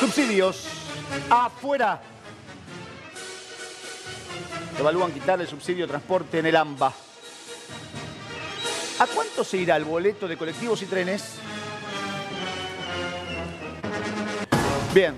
Subsidios. Afuera. Evalúan quitar el subsidio de transporte en el AMBA. ¿A cuánto se irá el boleto de colectivos y trenes? Bien.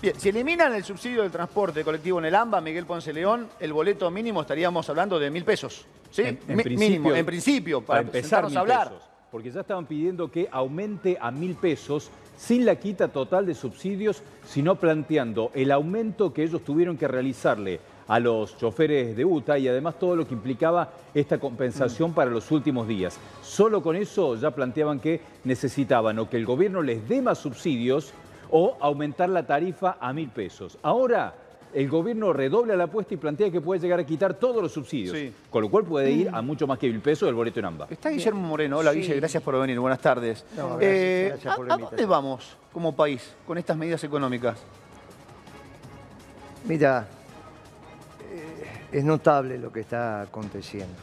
Bien, si eliminan el subsidio del transporte colectivo en el AMBA, Miguel Ponce León, el boleto mínimo estaríamos hablando de mil pesos. ¿Sí? En, en mínimo, en principio, para, para empezar a hablar. pesos, porque ya estaban pidiendo que aumente a mil pesos sin la quita total de subsidios, sino planteando el aumento que ellos tuvieron que realizarle a los choferes de UTA y además todo lo que implicaba esta Mm. compensación para los últimos días. Solo con eso ya planteaban que necesitaban o que el gobierno les dé más subsidios o aumentar la tarifa a mil pesos. Ahora el gobierno redobla la apuesta y plantea que puede llegar a quitar todos los subsidios, Sí. con lo cual puede ir a mucho más que mil pesos el boleto en AMBA. Está Guillermo Moreno. Hola, Sí. Guille, gracias por venir. Buenas tardes. No, gracias, Eh, gracias por ¿a- la ¿A dónde vamos como país con estas medidas económicas? Mira, eh, es notable lo que está aconteciendo.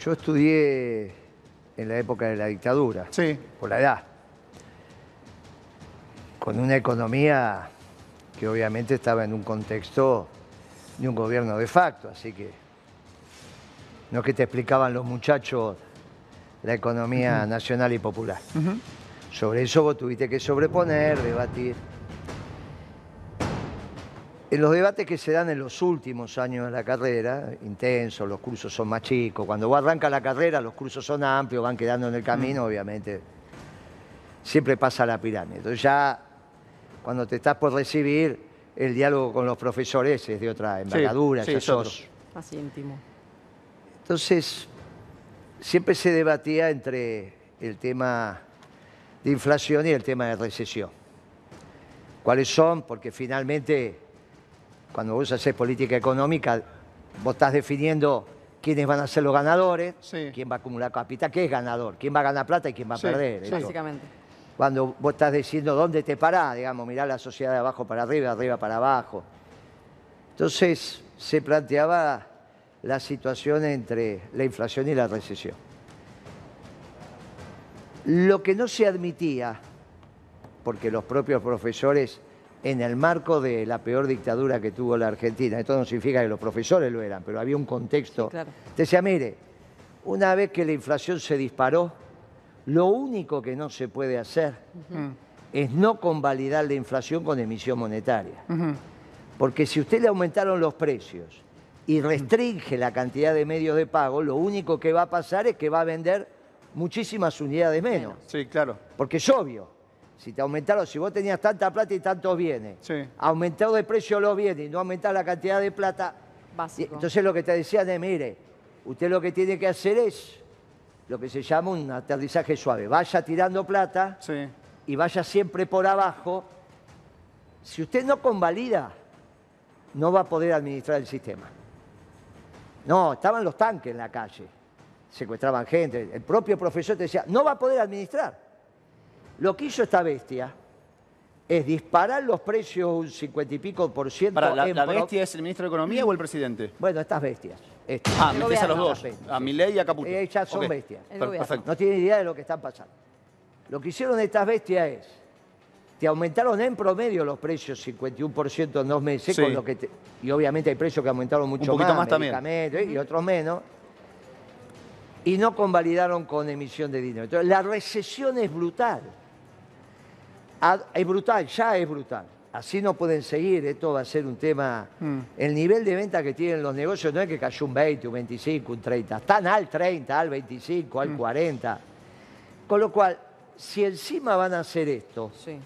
Yo estudié en la época de la dictadura, Sí. por la edad, con una economía que obviamente estaba en un contexto de un gobierno de facto, así que no es que te explicaban los muchachos la economía nacional y popular. Sobre eso vos tuviste que sobreponer, debatir. En los debates que se dan en los últimos años de la carrera, intensos, los cursos son más chicos. Cuando vos arrancas la carrera, los cursos son amplios, van quedando en el camino, obviamente. Siempre pasa la pirámide. Entonces ya, cuando te estás por recibir, el diálogo con los profesores es de otra envergadura, sí, ya es Así íntimo. entonces, siempre se debatía entre el tema de inflación y el tema de recesión. ¿Cuáles son? Porque finalmente, cuando vos haces política económica, vos estás definiendo quiénes van a ser los ganadores, Sí. quién va a acumular capital, qué es ganador, quién va a ganar plata y quién va a Sí, perder. sí. Básicamente. Cuando vos estás diciendo dónde te parás, digamos, mirá la sociedad de abajo para arriba, arriba para abajo. Entonces se planteaba la situación entre la inflación y la recesión. Lo que no se admitía, porque los propios profesores, en el marco de la peor dictadura que tuvo la Argentina, esto no significa que los profesores lo eran, pero había un contexto. Sí, claro. Decía, mire, una vez que la inflación se disparó, lo único que no se puede hacer es no convalidar la inflación con emisión monetaria. Porque si usted le aumentaron los precios y restringe la cantidad de medios de pago, lo único que va a pasar es que va a vender muchísimas unidades menos. Sí, claro. Porque es obvio. Si te aumentaron, si vos tenías tanta plata y tantos bienes, Sí. aumentó de precio los bienes y no aumentás la cantidad de plata, Básico. entonces lo que te decían es, mire, usted lo que tiene que hacer es lo que se llama un aterrizaje suave. Vaya tirando plata Sí. y vaya siempre por abajo. Si usted no convalida, no va a poder administrar el sistema. No, estaban los tanques en la calle, secuestraban gente. El propio profesor te decía, no va a poder administrar. Lo que hizo esta bestia es disparar los precios un cincuenta y pico por ciento. Para, ¿la, en la bestia es el ministro de Economía o el presidente? Bueno, estas bestias. Estas. Ah, El metés a los dos. A Milei y a Caputo. Eh, ya son bestias. Perfecto. No tienen idea de lo que están pasando. Lo que hicieron estas bestias es, te aumentaron en promedio los precios 51% en dos meses, Sí. con lo que te- y obviamente hay precios que aumentaron mucho poquito más, más también. ¿eh? y otros menos, y no convalidaron con emisión de dinero. Entonces, la recesión es brutal. Ah, Es brutal, ya es brutal. Así no pueden seguir, esto va a ser un tema... Mm. El nivel de venta que tienen los negocios no es que cayó un 20, un 25, un 30, están al 30, al 25, Mm. al 40. Con lo cual, si encima van a hacer esto, Sí.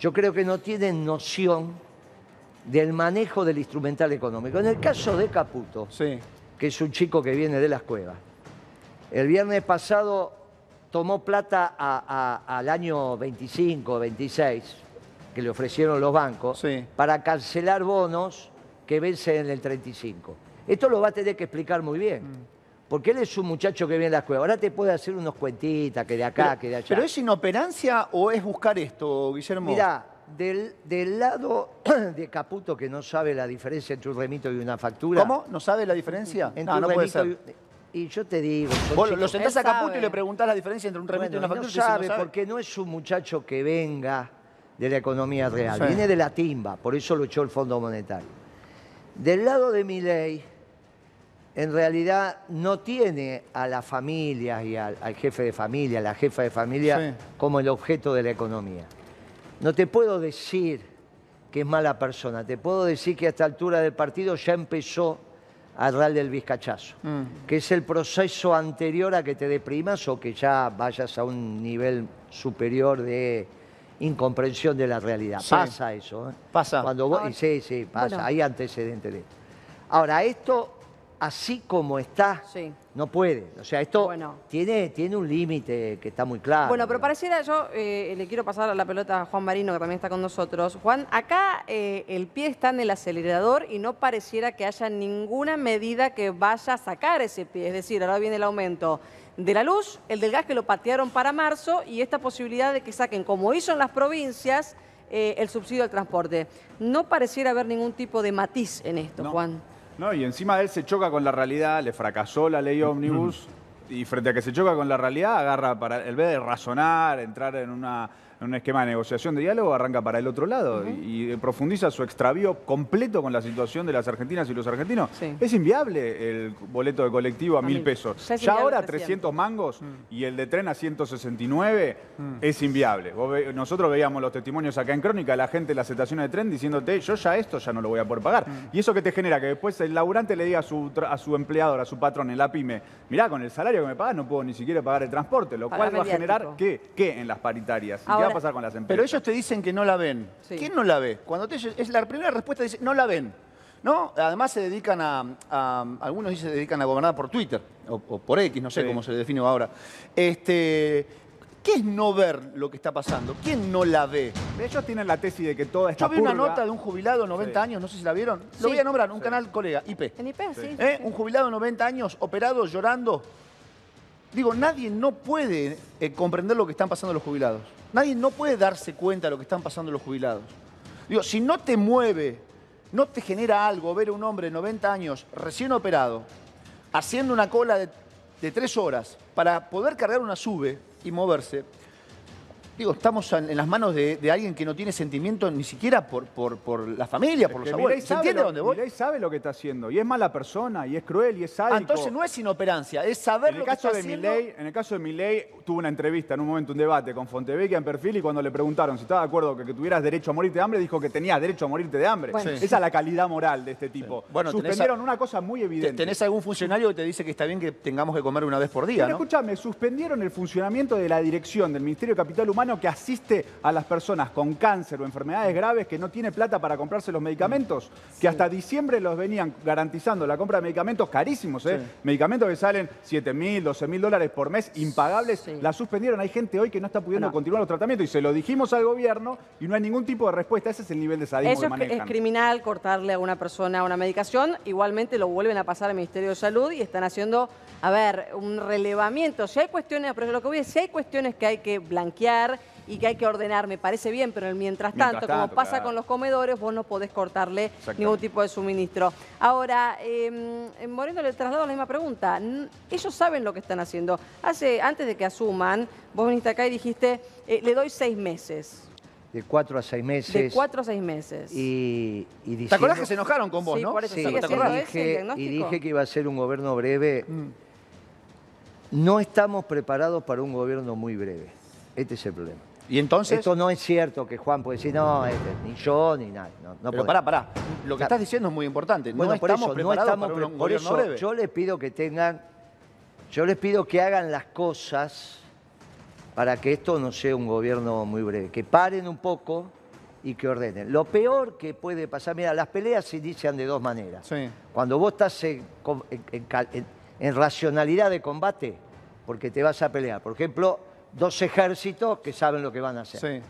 yo creo que no tienen noción del manejo del instrumental económico. En el caso de Caputo, Sí. que es un chico que viene de las cuevas, el viernes pasado tomó plata a- a- al año 25, 26, que le ofrecieron los bancos, Sí. para cancelar bonos que vencen en el 35. Esto lo va a tener que explicar muy bien. Mm. Porque él es un muchacho que viene de las cuevas. Ahora te puede hacer unos cuentitas, que de acá, Pero, que de allá. ¿Pero es inoperancia o es buscar esto, Guillermo? Mirá, del, del lado de Caputo que no sabe la diferencia entre un remito y una factura. ¿Cómo? ¿No sabe la diferencia? Entre No, no puede ser. y- Y yo te digo, Vos lo- sentás a Caputo sabe. y le preguntás la diferencia entre un remito Bueno, y una no factura. dice, sabe, "No sabe". porque no es un muchacho que venga de la economía real, Sí. viene de la timba, por eso lo echó el Fondo Monetario. Del lado de mi ley, en realidad no tiene a las familias y al, al jefe de familia, a la jefa de familia, Sí. como el objeto de la economía. No te puedo decir que es mala persona, te puedo decir que a esta altura del partido ya empezó a darle el vizcachazo, Mm. que es el proceso anterior a que te deprimas o que ya vayas a un nivel superior de incomprensión de la realidad. Sí. Pasa eso. ¿eh? Pasa. Cuando vos, sí, sí, pasa. Bueno. Hay antecedentes de esto. Ahora, esto, así como está, Sí. no puede. O sea, esto Bueno. tiene, tiene un límite que está muy claro. Bueno, pero pareciera, yo eh, le quiero pasar la pelota a Juan Marino, que también está con nosotros. Juan, acá eh, el pie está en el acelerador y no pareciera que haya ninguna medida que vaya a sacar ese pie. Es decir, ahora viene el aumento de la luz, el del gas que lo patearon para marzo y esta posibilidad de que saquen, como hizo en las provincias, eh, el subsidio al transporte. No pareciera haber ningún tipo de matiz en esto, No. Juan. No, y encima él se choca con la realidad, le fracasó la ley ómnibus y frente a que se choca con la realidad, agarra para, en vez de razonar, entrar en, una- en un esquema de negociación, de diálogo, arranca para el otro lado y, y profundiza su extravío completo con la situación de las argentinas y los argentinos. Sí. Es inviable el boleto de colectivo a, A mil pesos. Ya ahora 300. 300 mangos y el de tren a 169 es inviable. Ve- nosotros veíamos los testimonios acá en Crónica, la gente en las estaciones de tren diciéndote, yo ya esto ya no lo voy a poder pagar. Y eso que te genera que después el laburante le diga a su, tra- a su empleador, a su patrón en la pyme, mirá, con el salario que me pagas no puedo ni siquiera pagar el transporte, lo cual va a generar. ¿qué? ¿Qué en las paritarias? ¿Y qué Ahora- va a pasar con las empresas? Pero ellos te dicen que no la ven. Sí. ¿Quién no la ve? Cuando te, es la primera respuesta dice, no la ven. ¿No? Además se dedican a, a- algunos dicen se dedican a gobernar por Twitter o, o por X, no sé Sí. cómo se le define ahora. Este, ¿Qué es no ver lo que está pasando? ¿Quién no la ve? Ellos tienen la tesis de que toda esta Yo vi una nota de un jubilado de 90 Sí. años, no sé si la vieron. Sí. Lo voy a nombrar, un canal colega, IP. En IP, sí. ¿Eh? sí. Un jubilado de 90 años operado, llorando. Digo, nadie no puede eh, comprender lo que están pasando los jubilados. Nadie no puede darse cuenta de lo que están pasando los jubilados. Digo, si no te mueve, no te genera algo ver a un hombre de 90 años recién operado, haciendo una cola de, de tres horas para poder cargar una sube y moverse, digo, estamos en, las manos de, de alguien que no tiene sentimiento ni siquiera por, por, por la familia, por los Que abuelos. Milei ¿Se sabe entiende lo- dónde voy? Milei sabe lo que está haciendo y es mala persona y es cruel y es sádico. Ah, entonces no es inoperancia, es saber En el, lo que caso está de haciendo. Milei, en el caso de Milei, tuvo una entrevista en un momento, un debate con Fontevecchia en perfil y cuando le preguntaron si estaba de acuerdo que, que tuvieras derecho a morirte de hambre, dijo que tenías derecho a morirte de hambre. Bueno. Esa es la calidad moral de este tipo. Bueno, tenés Suspendieron a- una cosa muy Te- evidente. ¿Tenés algún funcionario que te dice que está bien que tengamos que comer una vez por día, Pero no? escúchame, suspendieron el funcionamiento de la dirección del Ministerio de Capital Humano que asiste a las personas con cáncer o enfermedades graves que no tiene plata para comprarse los medicamentos, que hasta diciembre los venían garantizando la compra de medicamentos carísimos, ¿eh? Sí. medicamentos que salen 7 mil, 12 mil dólares por mes, impagables, Sí. la suspendieron. Hay gente hoy que no está pudiendo Bueno. continuar los tratamientos y se lo dijimos al gobierno y no hay ningún tipo de respuesta. Ese es el nivel de sadismo Eso que que- es manejan. criminal cortarle a una persona una medicación. Igualmente lo vuelven a pasar al Ministerio de Salud y están haciendo, a ver, un relevamiento. Si hay cuestiones, pero lo que voy a decir, si hay cuestiones que hay que blanquear y que hay que ordenar, me parece bien, pero mientras Mientras tanto, como pasa claro. con los comedores, vos no podés cortarle ningún tipo de suministro. Ahora, eh, en Moreno le traslado la misma pregunta. Ellos saben lo que están haciendo. Hace, antes de que asuman, vos viniste acá y dijiste, eh, le doy seis meses. De cuatro a seis meses. De cuatro a seis meses. Y, y ¿Te acordás que se enojaron con vos, Sí, no? por eso Sí, ¿te acordás? dije, y dije que iba a ser un gobierno breve. Mm. No estamos preparados para un gobierno muy breve. Este es el problema. Y entonces... Esto no es cierto que Juan puede decir, no, este, ni yo ni nadie. No, no pero pará, pará. Lo que estás diciendo es muy importante. Bueno, no por estamos eso, no preparados estamos para pre- un por gobierno eso breve. yo les pido que tengan, yo les pido que hagan las cosas para que esto no sea un gobierno muy breve, que paren un poco y que ordenen. Lo peor que puede pasar, mira, las peleas se inician de dos maneras. Sí. Cuando vos estás en racionalidad de combate, porque te vas a pelear. Por ejemplo, dos ejércitos que saben lo que van a hacer. Sí.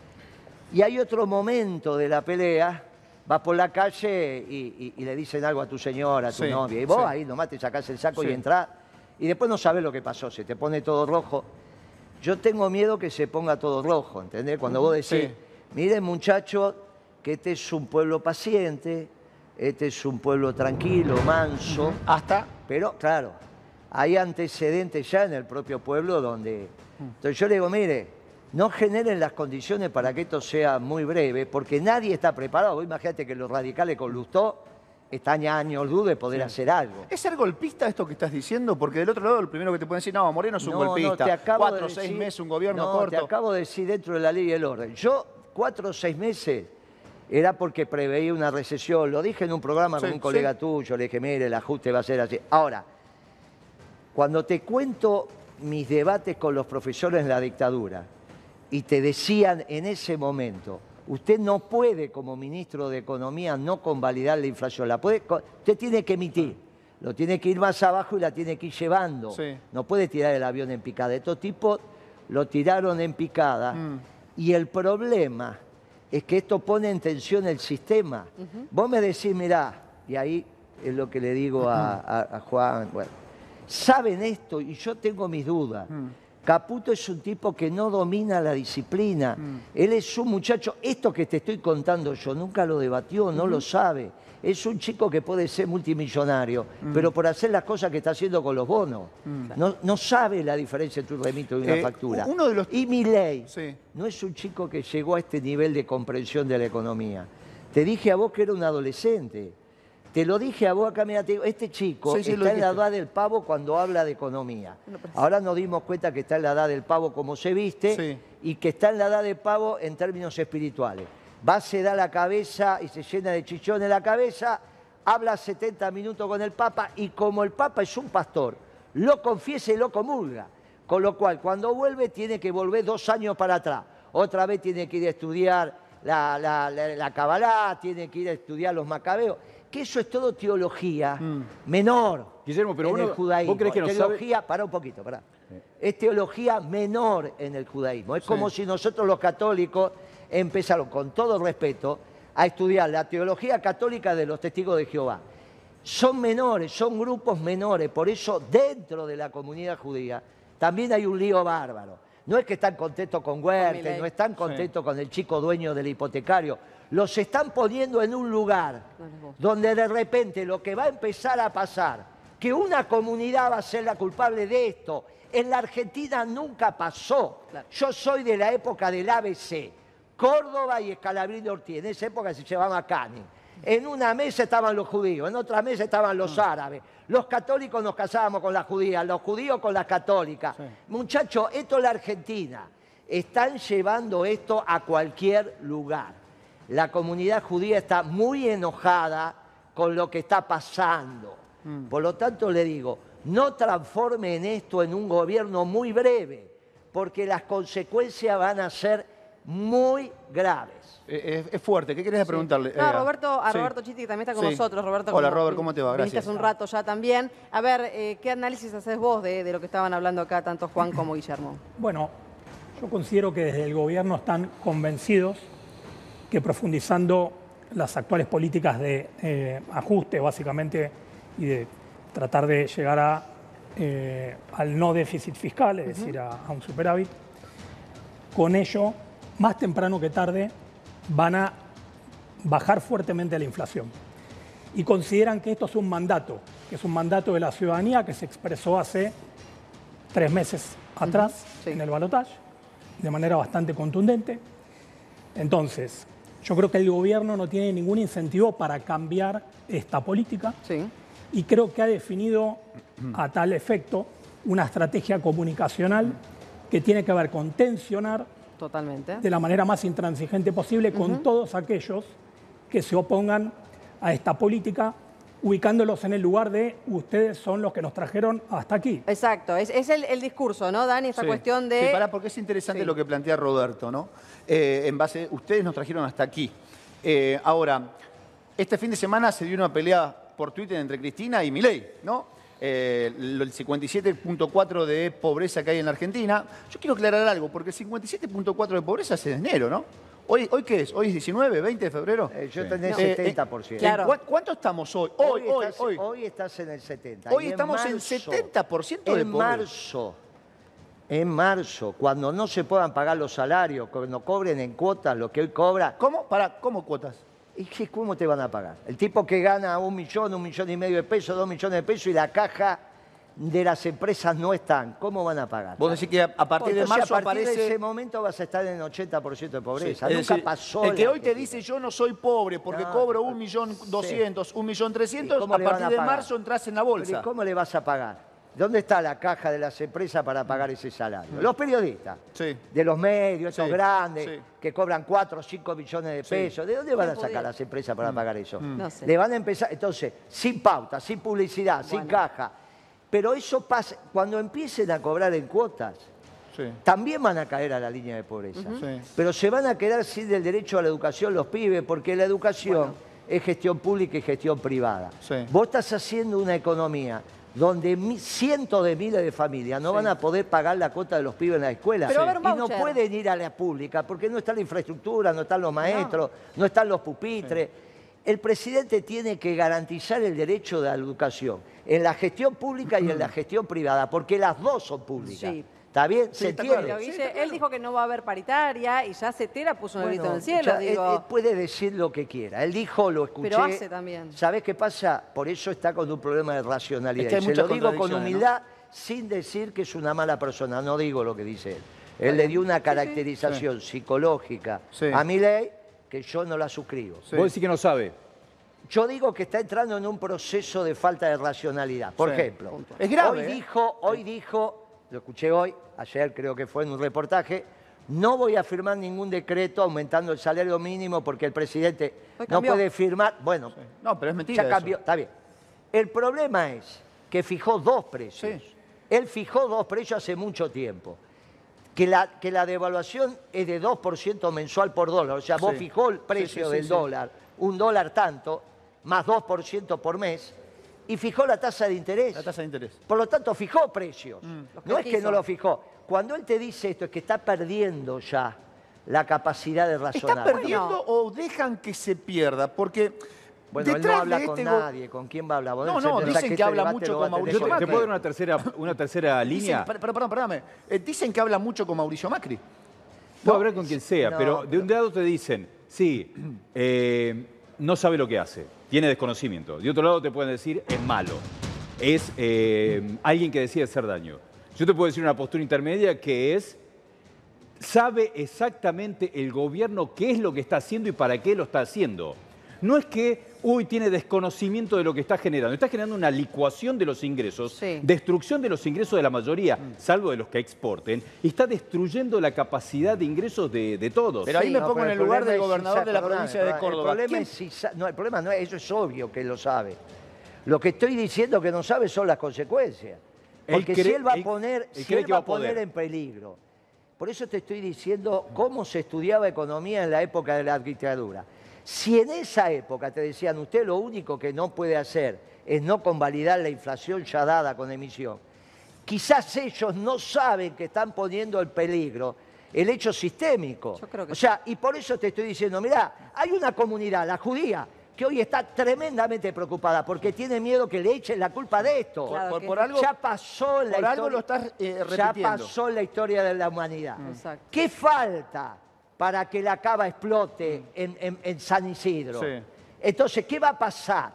Y hay otro momento de la pelea, vas por la calle y, y- y le dicen algo a tu señora, a tu Sí, novia, y vos sí. ahí nomás te sacás el saco y entrás, y después no sabes lo que pasó, se te pone todo rojo. Yo tengo miedo que se ponga todo rojo, ¿entendés? Cuando vos decís, miren muchachos, que este es un pueblo paciente, este es un pueblo tranquilo, manso, Hasta... pero claro, hay antecedentes ya en el propio pueblo donde... Entonces yo le digo, mire, no generen las condiciones para que esto sea muy breve, porque nadie está preparado. Vos imagínate que los radicales con Lustó están a años luz de poder hacer algo. ¿Es ser golpista esto que estás diciendo? Porque del otro lado, lo primero que te pueden decir, no, Moreno es un No, no, golpista. acabo Cuatro o de seis meses, un gobierno no, corto. te acabo de decir dentro de la ley y el orden. Yo, cuatro o seis meses, era porque preveía una recesión. Lo dije en un programa con un colega sí. tuyo, le dije, mire, el ajuste va a ser así. Ahora, cuando te cuento mis debates con los profesores en la dictadura y te decían en ese momento, usted no puede como ministro de Economía no convalidar la inflación, la puede, usted tiene que emitir, lo tiene que ir más abajo y la tiene que ir llevando. Sí. No puede tirar el avión en picada. Estos tipos lo tiraron en picada Mm. y el problema es que esto pone en tensión el sistema. Vos me decís, mirá, y ahí es lo que le digo a, a- a Juan, bueno, saben esto y yo tengo mis dudas. Caputo es un tipo que no domina la disciplina. Él es un muchacho, esto que te estoy contando yo, nunca lo debatió, no lo sabe. Es un chico que puede ser multimillonario, pero por hacer las cosas que está haciendo con los bonos. No, no sabe la diferencia entre un remito y una Eh, factura. uno de los- Y mi ley Sí. no es un chico que llegó a este nivel de comprensión de la economía. Te dije a vos que era un adolescente. Te lo dije a vos acá, mira, te digo, este chico Sí, sí, lo está en la edad del pavo cuando habla de economía. Ahora nos dimos cuenta que está en la edad del pavo como se viste Sí. y que está en la edad del pavo en términos espirituales. Va, se da la cabeza y se llena de chichones la cabeza, habla 70 minutos con el Papa y como el Papa es un pastor, lo confiesa y lo comulga. Con lo cual, cuando vuelve, tiene que volver dos años para atrás. Otra vez tiene que ir a estudiar la, la, la- la Kabbalah, tiene que ir a estudiar los macabeos. Que eso es todo teología menor. Guillermo, pero en uno- el judaísmo. ¿vos crees que no sabe- teología, para un poquito, pará. Es teología menor en el judaísmo. Es como si nosotros los católicos empezaron, con todo respeto, a estudiar la teología católica de los testigos de Jehová. Son menores, son grupos menores, por eso dentro de la comunidad judía también hay un lío bárbaro. No es que están contentos con Huerta, no están contentos con el chico dueño del hipotecario. Los están poniendo en un lugar donde de repente lo que va a empezar a pasar, que una comunidad va a ser la culpable de esto, en la Argentina nunca pasó. Yo soy de la época del ABC, Córdoba y Escalabrín de Ortiz, en esa época se llevaba Canning. En una mesa estaban los judíos, en otra mesa estaban los árabes. Los católicos nos casábamos con las judías, los judíos con las católicas. Muchachos, esto es la Argentina. Están llevando esto a cualquier lugar. La comunidad judía está muy enojada con lo que está pasando. Por lo tanto, le digo, no transforme en esto en un gobierno muy breve, porque las consecuencias van a ser muy graves. Eh, es, es fuerte. ¿Qué querés preguntarle? No, Eh, Roberto, a sí. Roberto Chitti que también está con Sí. nosotros. Roberto, Hola, como Robert, ¿cómo te va? Gracias. hace un rato ya también. A ver, eh, ¿qué análisis haces vos de, de lo que estaban hablando acá tanto Juan como Guillermo? Bueno, yo considero que desde el gobierno están convencidos que profundizando las actuales políticas de eh, ajuste, básicamente, y de tratar de llegar a, eh, al no déficit fiscal, es decir, a, a un superávit, con ello, más temprano que tarde, van a bajar fuertemente la inflación. Y consideran que esto es un mandato, que es un mandato de la ciudadanía que se expresó hace tres meses atrás sí. en el balotaje, de manera bastante contundente. Entonces, yo creo que el gobierno no tiene ningún incentivo para cambiar esta política Sí. y creo que ha definido a tal efecto una estrategia comunicacional que tiene que ver con tensionar Totalmente. de la manera más intransigente posible con todos aquellos que se opongan a esta política, ubicándolos en el lugar de ustedes son los que nos trajeron hasta aquí. Exacto, es, es el, el discurso, ¿no, Dani? Esta Sí. cuestión de... Sí, pará, porque es interesante Sí. lo que plantea Roberto, ¿no? Eh, en base, ustedes nos trajeron hasta aquí. Eh, ahora, este fin de semana se dio una pelea por Twitter entre Cristina y Milei, ¿no? Eh, el 57.4 de pobreza que hay en la Argentina. Yo quiero aclarar algo, porque el 57.4 de pobreza es en enero, ¿no? Hoy, ¿Hoy qué es? ¿Hoy es 19, 20 de febrero? Eh, yo Sí. tenés Eh, eh, 70%. Claro. ¿cu- ¿Cuánto estamos hoy? Hoy, hoy, estás, hoy. hoy estás en el 70. Hoy Y estamos en marzo, 70% de En marzo, en marzo, cuando no se puedan pagar los salarios, cuando cobren en cuotas lo que hoy cobra, ¿Cómo? Para, ¿Cómo cuotas? ¿y qué- ¿cómo te van a pagar? El tipo que gana un millón, un millón y medio de pesos, dos millones de pesos y la caja de las empresas no están, ¿cómo van a pagar? Vos decís que a, a partir de marzo a partir aparece... de ese momento vas a estar en 80% de pobreza. Nunca decir, pasó. El que hoy te dice yo no soy pobre porque No, cobro pero- un millón doscientos, un millón trescientos, ¿Y cómo a le van partir a de pagar? marzo entras en la bolsa. ¿y ¿Cómo le vas a pagar? ¿Dónde está la caja de las empresas para pagar ese salario? Los periodistas. Sí. De los medios, estos Sí, grandes, sí. que cobran 4 o 5 millones de pesos. ¿De dónde van a sacar las empresas para pagar eso? No sé. Le van a empezar, entonces, sin pauta, sin publicidad, sin caja. Pero eso pasa, cuando empiecen a cobrar en cuotas, Sí. también van a caer a la línea de pobreza. Sí. Pero se van a quedar sin el derecho a la educación los pibes, porque la educación es gestión pública y gestión privada. Sí. Vos estás haciendo una economía donde cientos de miles de familias no van a poder pagar la cuota de los pibes en la escuela. Pero y no pueden ir a la pública porque no está la infraestructura, no están los maestros, no, están los pupitres. El presidente tiene que garantizar el derecho de la educación en la gestión pública y en la gestión privada, porque las dos son públicas. Sí. ¿Está bien? Sí, ¿Se está entiende? claro. Pero, Sí, Guille, está claro. él dijo que no va a haber paritaria y ya Cetera puso un grito en Bueno, el cielo. ya, digo. él, él puede decir lo que quiera. Él dijo, lo escuché. Pero hace también. ¿Sabés qué pasa? Por eso está con un problema de racionalidad. Es que hay Y se lo digo con humildad, sin decir que es una mala persona. No digo lo que dice él. Él le dio una caracterización psicológica Sí. a mi ley que yo no la suscribo. Sí. Vos decís que no sabe. Yo digo que está entrando en un proceso de falta de racionalidad. Por Sí. ejemplo, Es grave, hoy ¿eh? dijo, hoy dijo, lo escuché hoy, ayer creo que fue en un reportaje, no voy a firmar ningún decreto aumentando el salario mínimo porque el presidente Hoy no puede firmar. Bueno, No, pero es mentira ya eso. cambió, está bien. El problema es que fijó dos precios. Sí. Él fijó dos precios hace mucho tiempo. Que la, que la devaluación es de 2% mensual por dólar. O sea, vos Sí. fijó el precio sí, sí, del sí. dólar, un dólar tanto, más 2% por mes, y fijó la tasa de interés. La tasa de interés. Por lo tanto, fijó precios. Mm. No es que no lo fijó. Cuando él te dice esto, es que está perdiendo ya la capacidad de razonar. ¿Está perdiendo o dejan que se pierda? Porque Bueno, él no detrás habla con este nadie. ¿Con quién va a hablar? No, no, dicen que este habla mucho con Mauricio Yo te, Macri. puedo dar una tercera, una tercera Dicen, línea. per- perdón, perdóname. Eh, dicen que habla mucho con Mauricio Macri. Puedo hablar con quien sea, pero de un lado te dicen, sí, eh, no sabe lo que hace, tiene desconocimiento. De otro lado te pueden decir, es malo, es eh, alguien que decide hacer daño. Yo te puedo decir una postura intermedia que es, sabe exactamente el gobierno qué es lo que está haciendo y para qué lo está haciendo. No es que, uy, tiene desconocimiento de lo que está generando. Está generando una licuación de los ingresos, Sí. destrucción de los ingresos de la mayoría, salvo de los que exporten, y está destruyendo la capacidad de ingresos de, de todos. Pero ahí me No, pongo en el lugar del si gobernador de la provincia de Córdoba. El problema, ¿Quién- es si no, el problema no es, eso es obvio que lo sabe. Lo que estoy diciendo que no sabe son las consecuencias. Él Porque si cree- él va a él- poner, él si él que va va a poder. poner en peligro. Por eso te estoy diciendo cómo se estudiaba economía en la época de la dictadura. Si en esa época te decían, usted lo único que no puede hacer es no convalidar la inflación ya dada con emisión, quizás ellos no saben que están poniendo en peligro el hecho sistémico. Yo creo que o sea, y por eso te estoy diciendo, mirá, hay una comunidad, la judía, que hoy está tremendamente preocupada porque tiene miedo que le echen la culpa de esto. Claro por, algo, ya pasó en la por algo historia. lo estás eh, ya pasó en la historia de la humanidad. Exacto. ¿Qué falta para que la cava explote en, en- en San Isidro? Sí. Entonces, ¿qué va a pasar?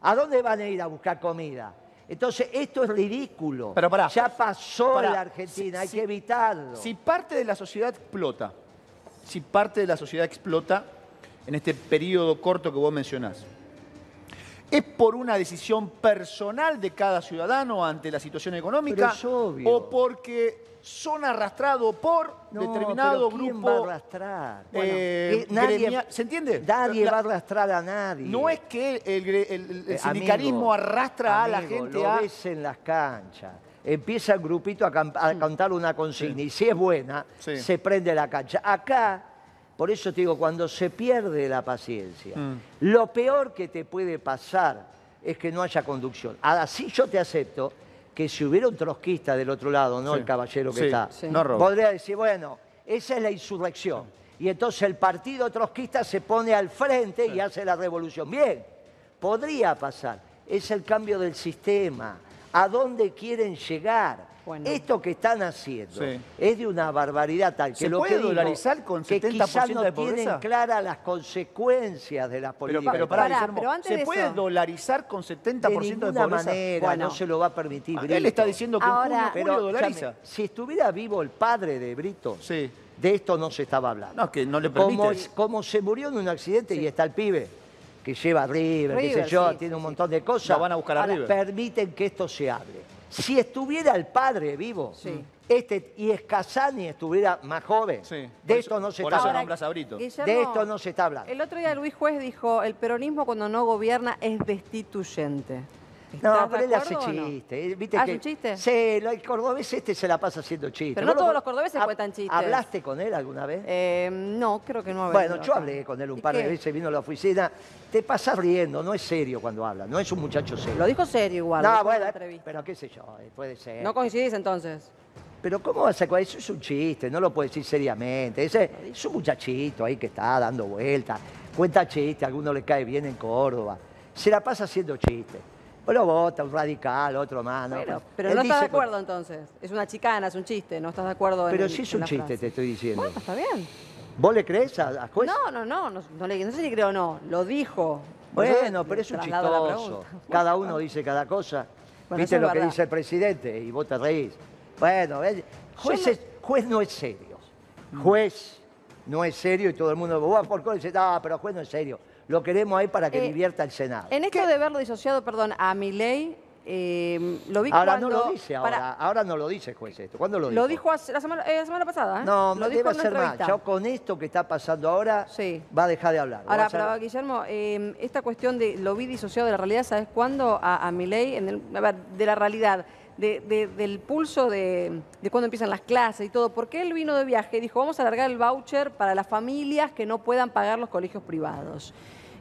¿A dónde van a ir a buscar comida? Entonces, esto es ridículo. Pero pará. ya pasó Pará. en la Argentina, Si- hay si- que evitarlo. Si parte de la sociedad explota, si parte de la sociedad explota en este periodo corto que vos mencionás, ¿es por una decisión personal de cada ciudadano ante la situación económica? Pero es obvio. ¿O porque son arrastrados por No, determinado pero ¿quién grupo? va a arrastrar? Bueno, eh, nadie- gremia- ¿Se entiende? Nadie La- va a arrastrar a nadie. No es que el, el- el Eh, sindicalismo amigo, arrastra a la gente lo a... ves en las canchas. Empieza el grupito a, cantar una consigna y si es buena, Sí. se prende la cancha. Acá, por eso te digo, cuando se pierde la paciencia, Mm. lo peor que te puede pasar es que no haya conducción. Ahora sí yo te acepto que si hubiera un trotskista del otro lado, no Sí. el caballero que Sí, está, sí. No podría decir, bueno, esa es la insurrección. Y entonces el partido trotskista se pone al frente y hace la revolución. Bien, podría pasar. Es el cambio del sistema. ¿A dónde quieren llegar? Bueno. Esto que están haciendo Sí. es de una barbaridad tal que ¿Se lo puede que digo, dolarizar con que 70% quizás no de tienen pobreza? claras las consecuencias de las Pero, políticas. pero que pará, Pará, pero antes ¿se de puede eso- dolarizar con 70% de de ninguna pobreza? manera Bueno. no se lo va a permitir. Ah, Él Brito. está diciendo que en Ahora- junio, Pero, julio dolariza. escúchame, si estuviera vivo el padre de Brito, Sí. de esto no se estaba hablando. No, es que no le como, permite. como se murió en un accidente y está el pibe, que lleva a River, qué River, sé yo, sí, tiene sí, un sí. montón de cosas. Lo van a buscar a Ahora, River. Permiten que esto se hable. Si estuviera el padre vivo, Sí. este, y Escasani estuviera más joven, Sí. de esto no se por está eso hablando. De esto no se está hablando. El otro día Luis Juez dijo, el peronismo cuando no gobierna es destituyente. No, ¿Estás pero él hace no? chiste. eh, ¿Viste ¿Hace que, un chiste? Sí, el cordobés este se la pasa haciendo chistes. Pero no ¿Vos lo- todos los cordobeses cuentan chistes. ¿Hablaste con él alguna vez? Eh, no, creo que no. Bueno, yo acá. hablé con él un ¿Y par de qué? veces, vino a la oficina. Te pasa riendo, no es serio cuando habla, no es un muchacho serio. Lo dijo serio igual. no, bueno, eh, pero qué sé yo, puede ser. No coincidís entonces. Pero ¿cómo vas a Eso es un chiste, no lo puedes decir seriamente. Ese es un muchachito ahí que está dando vueltas, cuenta chistes, a alguno le cae bien en Córdoba. Se la pasa haciendo chistes. Pero vota un radical, otro más. ¿no? Bueno, pero Él no estás de acuerdo entonces. Es una chicana, es un chiste. No estás de acuerdo en Pero el- sí es en un chiste, frase. te estoy diciendo. Bueno, está bien. ¿Vos le crees a, a juez? No, no, no. No, no le- no sé si creo o no. Lo dijo. Bueno, pero es un chistoso. Cada uno dice cada cosa. Bueno, ¿Viste es lo que dice el presidente? Y vos te reís. Bueno, ¿ves? Juez, es- juez no es serio. Juez no es serio y todo el mundo, por qué dice, no, pero juez no es serio. Lo queremos ahí para que Eh, divierta el Senado. En esto de verlo disociado, perdón, a mi ley, lo vi Ahora cuando... no lo dice ahora, para- ahora no lo dice el juez esto. ¿Cuándo lo dijo? lo dijo hace- la semana, eh, la semana pasada, ¿eh? No, lo debe ser más. Ya con esto que está pasando ahora, Sí. va a dejar de hablar. Ahora, a pero Guillermo, eh, esta cuestión de lo vi disociado de la realidad, ¿sabes cuándo? A, a Milei, en el, a ver, de la realidad, de- de- del pulso de, de cuándo empiezan las clases y todo. Porque él vino de viaje y dijo, vamos a alargar el voucher para las familias que no puedan pagar los colegios privados.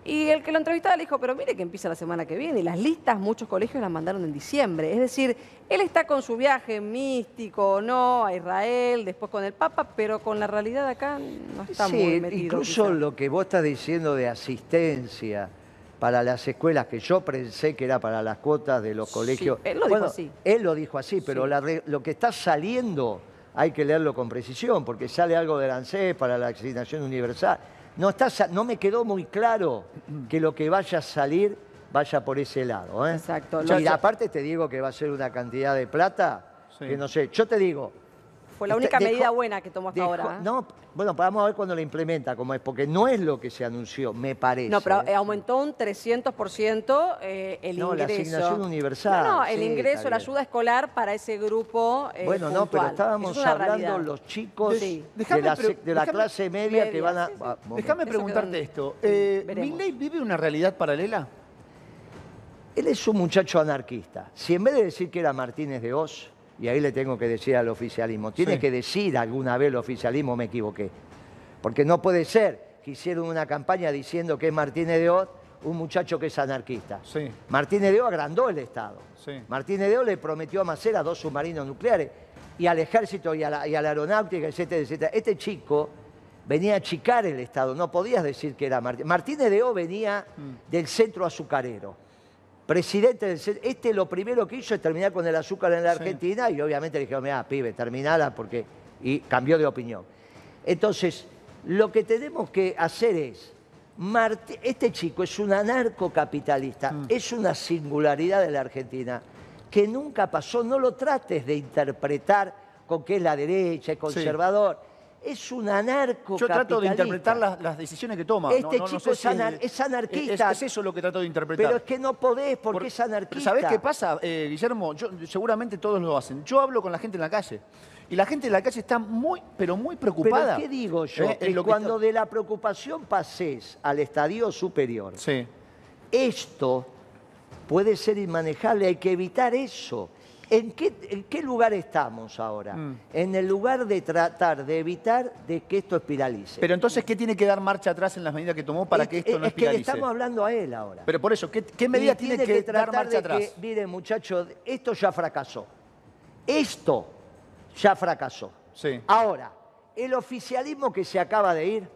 Y el que lo entrevistaba le dijo, pero mire que empieza la semana que viene y las listas muchos colegios las mandaron en diciembre. Es decir, él está con su viaje místico, ¿no? A Israel, después con el Papa, pero con la realidad acá no está Sí, muy metido. incluso quizá. lo que vos estás diciendo de asistencia para las escuelas, que yo pensé que era para las cuotas de los Sí, colegios. él lo dijo así. Él lo dijo así, pero Sí. la re- lo que está saliendo hay que leerlo con precisión, porque sale algo del ANSES para la asignación universal. No, está, no me quedó muy claro que lo que vaya a salir vaya por ese lado. ¿eh? Exacto. Y aparte te digo que va a ser una cantidad de plata Sí. que no sé. Yo te digo, Fue la Está- única dejó- medida buena que tomó hasta Dejó- ahora. ¿eh? No, bueno, vamos a ver cuándo la implementa, cómo es, porque no es lo que se anunció, me parece. No, pero ¿eh? eh, aumentó un 300% eh, el No, la ingreso. asignación universal, No, no, el sí, ingreso, la ayuda escolar para ese grupo. eh, Bueno, no, pero estábamos Es hablando realidad. los chicos Sí. de la, de la clase media, que van a... sí, sí. Ah. Déjame preguntarte esto. Eh. ¿Milei vive una realidad paralela? Él es un muchacho anarquista. Si en vez de decir que era Martínez de Oz, y ahí le tengo que decir al oficialismo, tiene Sí. que decir alguna vez el oficialismo me equivoqué. Porque no puede ser que hicieron una campaña diciendo que es Martínez de Oz un muchacho que es anarquista. Sí. Martínez de Oz agrandó el Estado. Sí. Martínez de Oz le prometió a Macera dos submarinos nucleares y al ejército y a la, y a la aeronáutica, etcétera, etcétera. Este chico venía a achicar el Estado, no podías decir que era Martínez. Martínez de Oz venía Mm. del centro azucarero. Presidente del centro. Este lo primero que hizo es terminar con el azúcar en la Sí. Argentina y obviamente le dijeron, mira, pibe, terminala porque... Y cambió de opinión. Entonces, lo que tenemos que hacer es... Este chico es un anarcocapitalista, Mm. es una singularidad de la Argentina que nunca pasó. No lo trates de interpretar con que es la derecha, es conservador. Es un anarcocapitalista. Yo trato de interpretar las, las decisiones que toma. Este No- no- no chico sé es si es anarquista. Es, es eso lo que trato de interpretar. Pero es que no podés porque Por- es anarquista. ¿Sabés qué pasa, eh, Guillermo? Yo- seguramente todos lo hacen. Yo hablo con la gente en la calle. Y la gente en la calle está muy, pero muy preocupada. Pero ¿qué digo yo? Eh, en que lo que cuando está- de la preocupación pases al estadio superior, Sí. esto puede ser inmanejable, hay que evitar eso. ¿En qué, en qué lugar estamos ahora? Mm. En el lugar de tratar de evitar de que esto espiralice. Pero entonces, ¿qué tiene que dar marcha atrás en las medidas que tomó para es, que esto no es que le espiralice? estamos hablando a él ahora. Pero por eso, ¿qué, qué medida tiene, que, dar tratar marcha de atrás? que, miren, muchachos, esto ya fracasó. Esto ya fracasó. Sí. Ahora, el oficialismo que se acaba de ir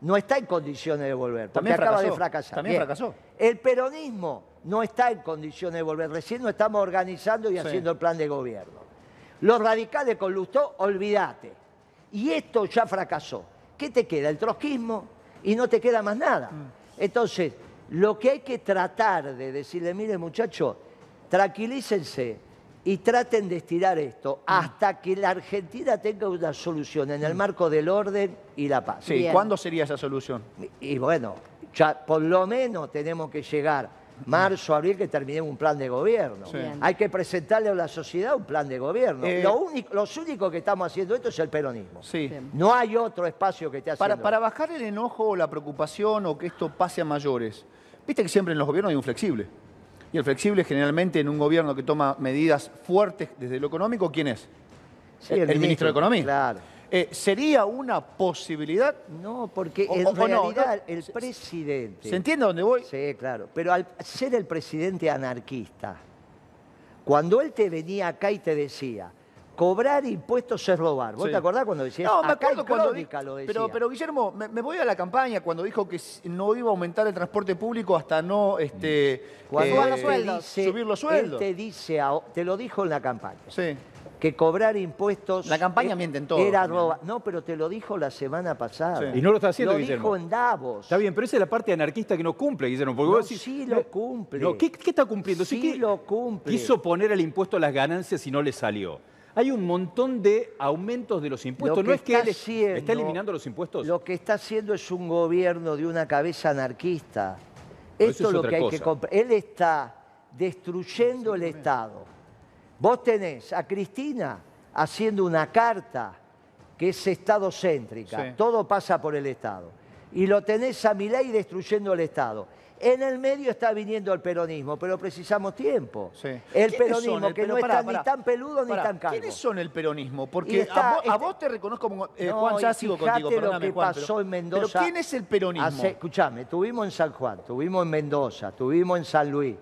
no está en condiciones de volver, porque También acaba de fracasar. también fracasó. El peronismo no está en condiciones de volver. Recién nos estamos organizando y Sí. haciendo el plan de gobierno. Los radicales con Lustó, olvídate. Y esto ya fracasó. ¿Qué te queda? El trotskismo y no te queda más nada. Entonces, lo que hay que tratar de decirle, mire muchachos, tranquilícense y traten de estirar esto hasta que la Argentina tenga una solución en el marco del orden y la paz. Sí, Bien. ¿cuándo sería esa solución? Y bueno, ya por lo menos tenemos que llegar marzo, abril, que terminemos un plan de gobierno. Sí. Hay que presentarle a la sociedad un plan de gobierno. Eh, Lo único, los únicos que estamos haciendo esto es el peronismo. Sí. No hay otro espacio que esté haciendo. Para, para bajar el enojo o la preocupación o que esto pase a mayores, viste que siempre en los gobiernos hay un flexible. Y el flexible generalmente en un gobierno que toma medidas fuertes desde lo económico, ¿quién es? Sí, el, ministro de Economía. Claro. Eh, ¿Sería una posibilidad? No, porque O- en o- no, realidad no. el presidente... ¿Se entiende a dónde voy? Sí, claro. Pero al ser el presidente anarquista, cuando él te venía acá y te decía, cobrar impuestos es robar. ¿Vos Sí. te acordás cuando decías? No, me acá acuerdo en cuando dijo, lo decía. pero, pero Guillermo, me, me voy a la campaña cuando dijo que no iba a aumentar el transporte público hasta no este, Cuando eh, los sueldos. dice- subir los sueldos. Él te dice, te lo dijo en la campaña, Sí. Que cobrar impuestos... La campaña e- mienten todos Era robar. No, pero te lo dijo la semana pasada. Sí. Y no lo está haciendo, Lo Guillermo. dijo en Davos. Está bien, pero esa es la parte anarquista que no cumple, Guillermo. Porque No, vos decís, sí lo cumple. No, ¿qué, qué está cumpliendo? Sí ¿qué- lo cumple. Quiso poner el impuesto a las ganancias y no le salió. Hay un montón de aumentos de los impuestos. Lo ¿No es que él haciendo- está eliminando los impuestos? Lo que está haciendo es un gobierno de una cabeza anarquista. Pero Esto eso es lo otra que hay cosa. que comprar. Él está destruyendo el Estado. Vos tenés a Cristina haciendo una carta que es estadocéntrica. Sí. Todo pasa por el Estado. Y lo tenés a Milei destruyendo el Estado. En el medio está viniendo el peronismo, pero precisamos tiempo. Sí. El ¿Quiénes peronismo el- que no está ni tan peludo Pará, ni tan calvo. ¿Quiénes son el peronismo? Porque está- a, vos, a este- vos te reconozco como... eh, No, Juan, ya sigo contigo, lo que Juan, pasó pero- en Mendoza. Pero ¿quién es el peronismo? Escuchame, estuvimos en San Juan, estuvimos en Mendoza, estuvimos en San Luis.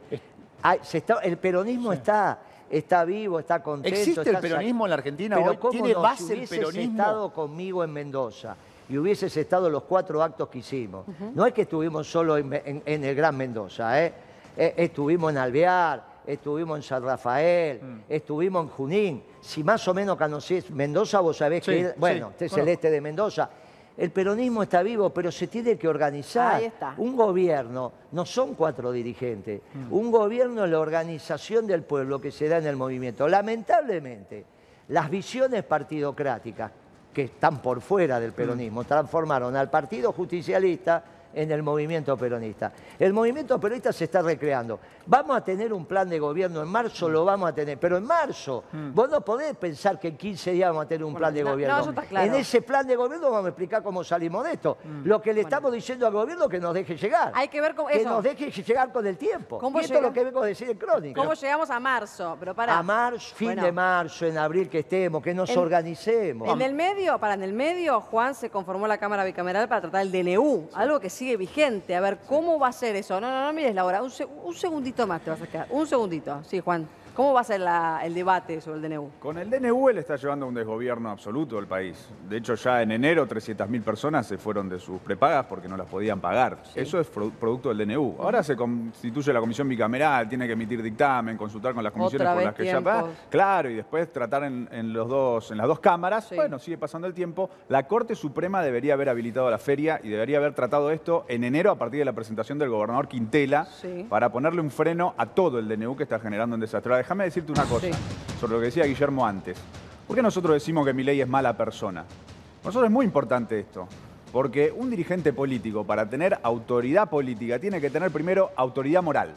Ay, se está- el peronismo está, está vivo, está contento. ¿Existe el está peronismo en la Argentina Pero hoy? ¿cómo ¿Tiene no? base si el hubieses peronismo? estado conmigo en Mendoza y hubieses estado los cuatro actos que hicimos, no es que estuvimos solo en, en- en el Gran Mendoza, ¿eh? Eh, estuvimos en Alvear, estuvimos en San Rafael, Mm. estuvimos en Junín. Si más o menos conocés Mendoza, vos sabés Sí, que, sí, bueno, este es el conozco. este de Mendoza. El peronismo está vivo, pero se tiene que organizar. Ahí está. Un gobierno no son cuatro dirigentes. Mm. Un gobierno es la organización del pueblo que se da en el movimiento. Lamentablemente, las visiones partidocráticas que están por fuera del Mm. peronismo transformaron al Partido Justicialista en el movimiento peronista. El movimiento peronista se está recreando. Vamos a tener un plan de gobierno en marzo, lo vamos a tener, pero en marzo Mm. vos no podés pensar que en 15 días vamos a tener un Bueno, plan de no, no, gobierno. eso está claro. En ese plan de gobierno vamos a explicar cómo salimos de esto. Lo que le estamos diciendo al gobierno es que nos deje llegar. Hay que ver cómo- Que nos deje llegar con el tiempo. ¿Cómo y esto es lo que vengo a decir en Crónica. ¿Cómo llegamos a marzo? Pero para. A marzo, fin Bueno. de marzo, en abril que estemos, que nos En- organicemos. En el medio, para en el medio, Juan se conformó la Cámara Bicameral para tratar el DNU, algo que sigue vigente. A ver, ¿cómo va a ser eso? No, no, no mires la hora, un, se- un segundito más te vas a quedar. Un segundito, sí, Juan. ¿Cómo va a ser la- el debate sobre el DNU? Con el DNU él está llevando a un desgobierno absoluto del país. De hecho, ya en enero 300.000 personas se fueron de sus prepagas porque no las podían pagar. Eso es pro- producto del DNU. Ahora se constituye la comisión bicameral, tiene que emitir dictamen, consultar con las comisiones Otra por las que ya tiempos. paga. Claro, y después tratar en, en los dos, en las dos cámaras. Sí. Bueno, sigue pasando el tiempo. La Corte Suprema debería haber habilitado la feria y debería haber tratado esto en enero a partir de la presentación del gobernador Quintela Sí. para ponerle un freno a todo el DNU que está generando un desastre. Déjame decirte una cosa Sí. sobre lo que decía Guillermo antes. ¿Por qué nosotros decimos que Milei es mala persona? Para nosotros es muy importante esto. Porque un dirigente político, para tener autoridad política, tiene que tener primero autoridad moral.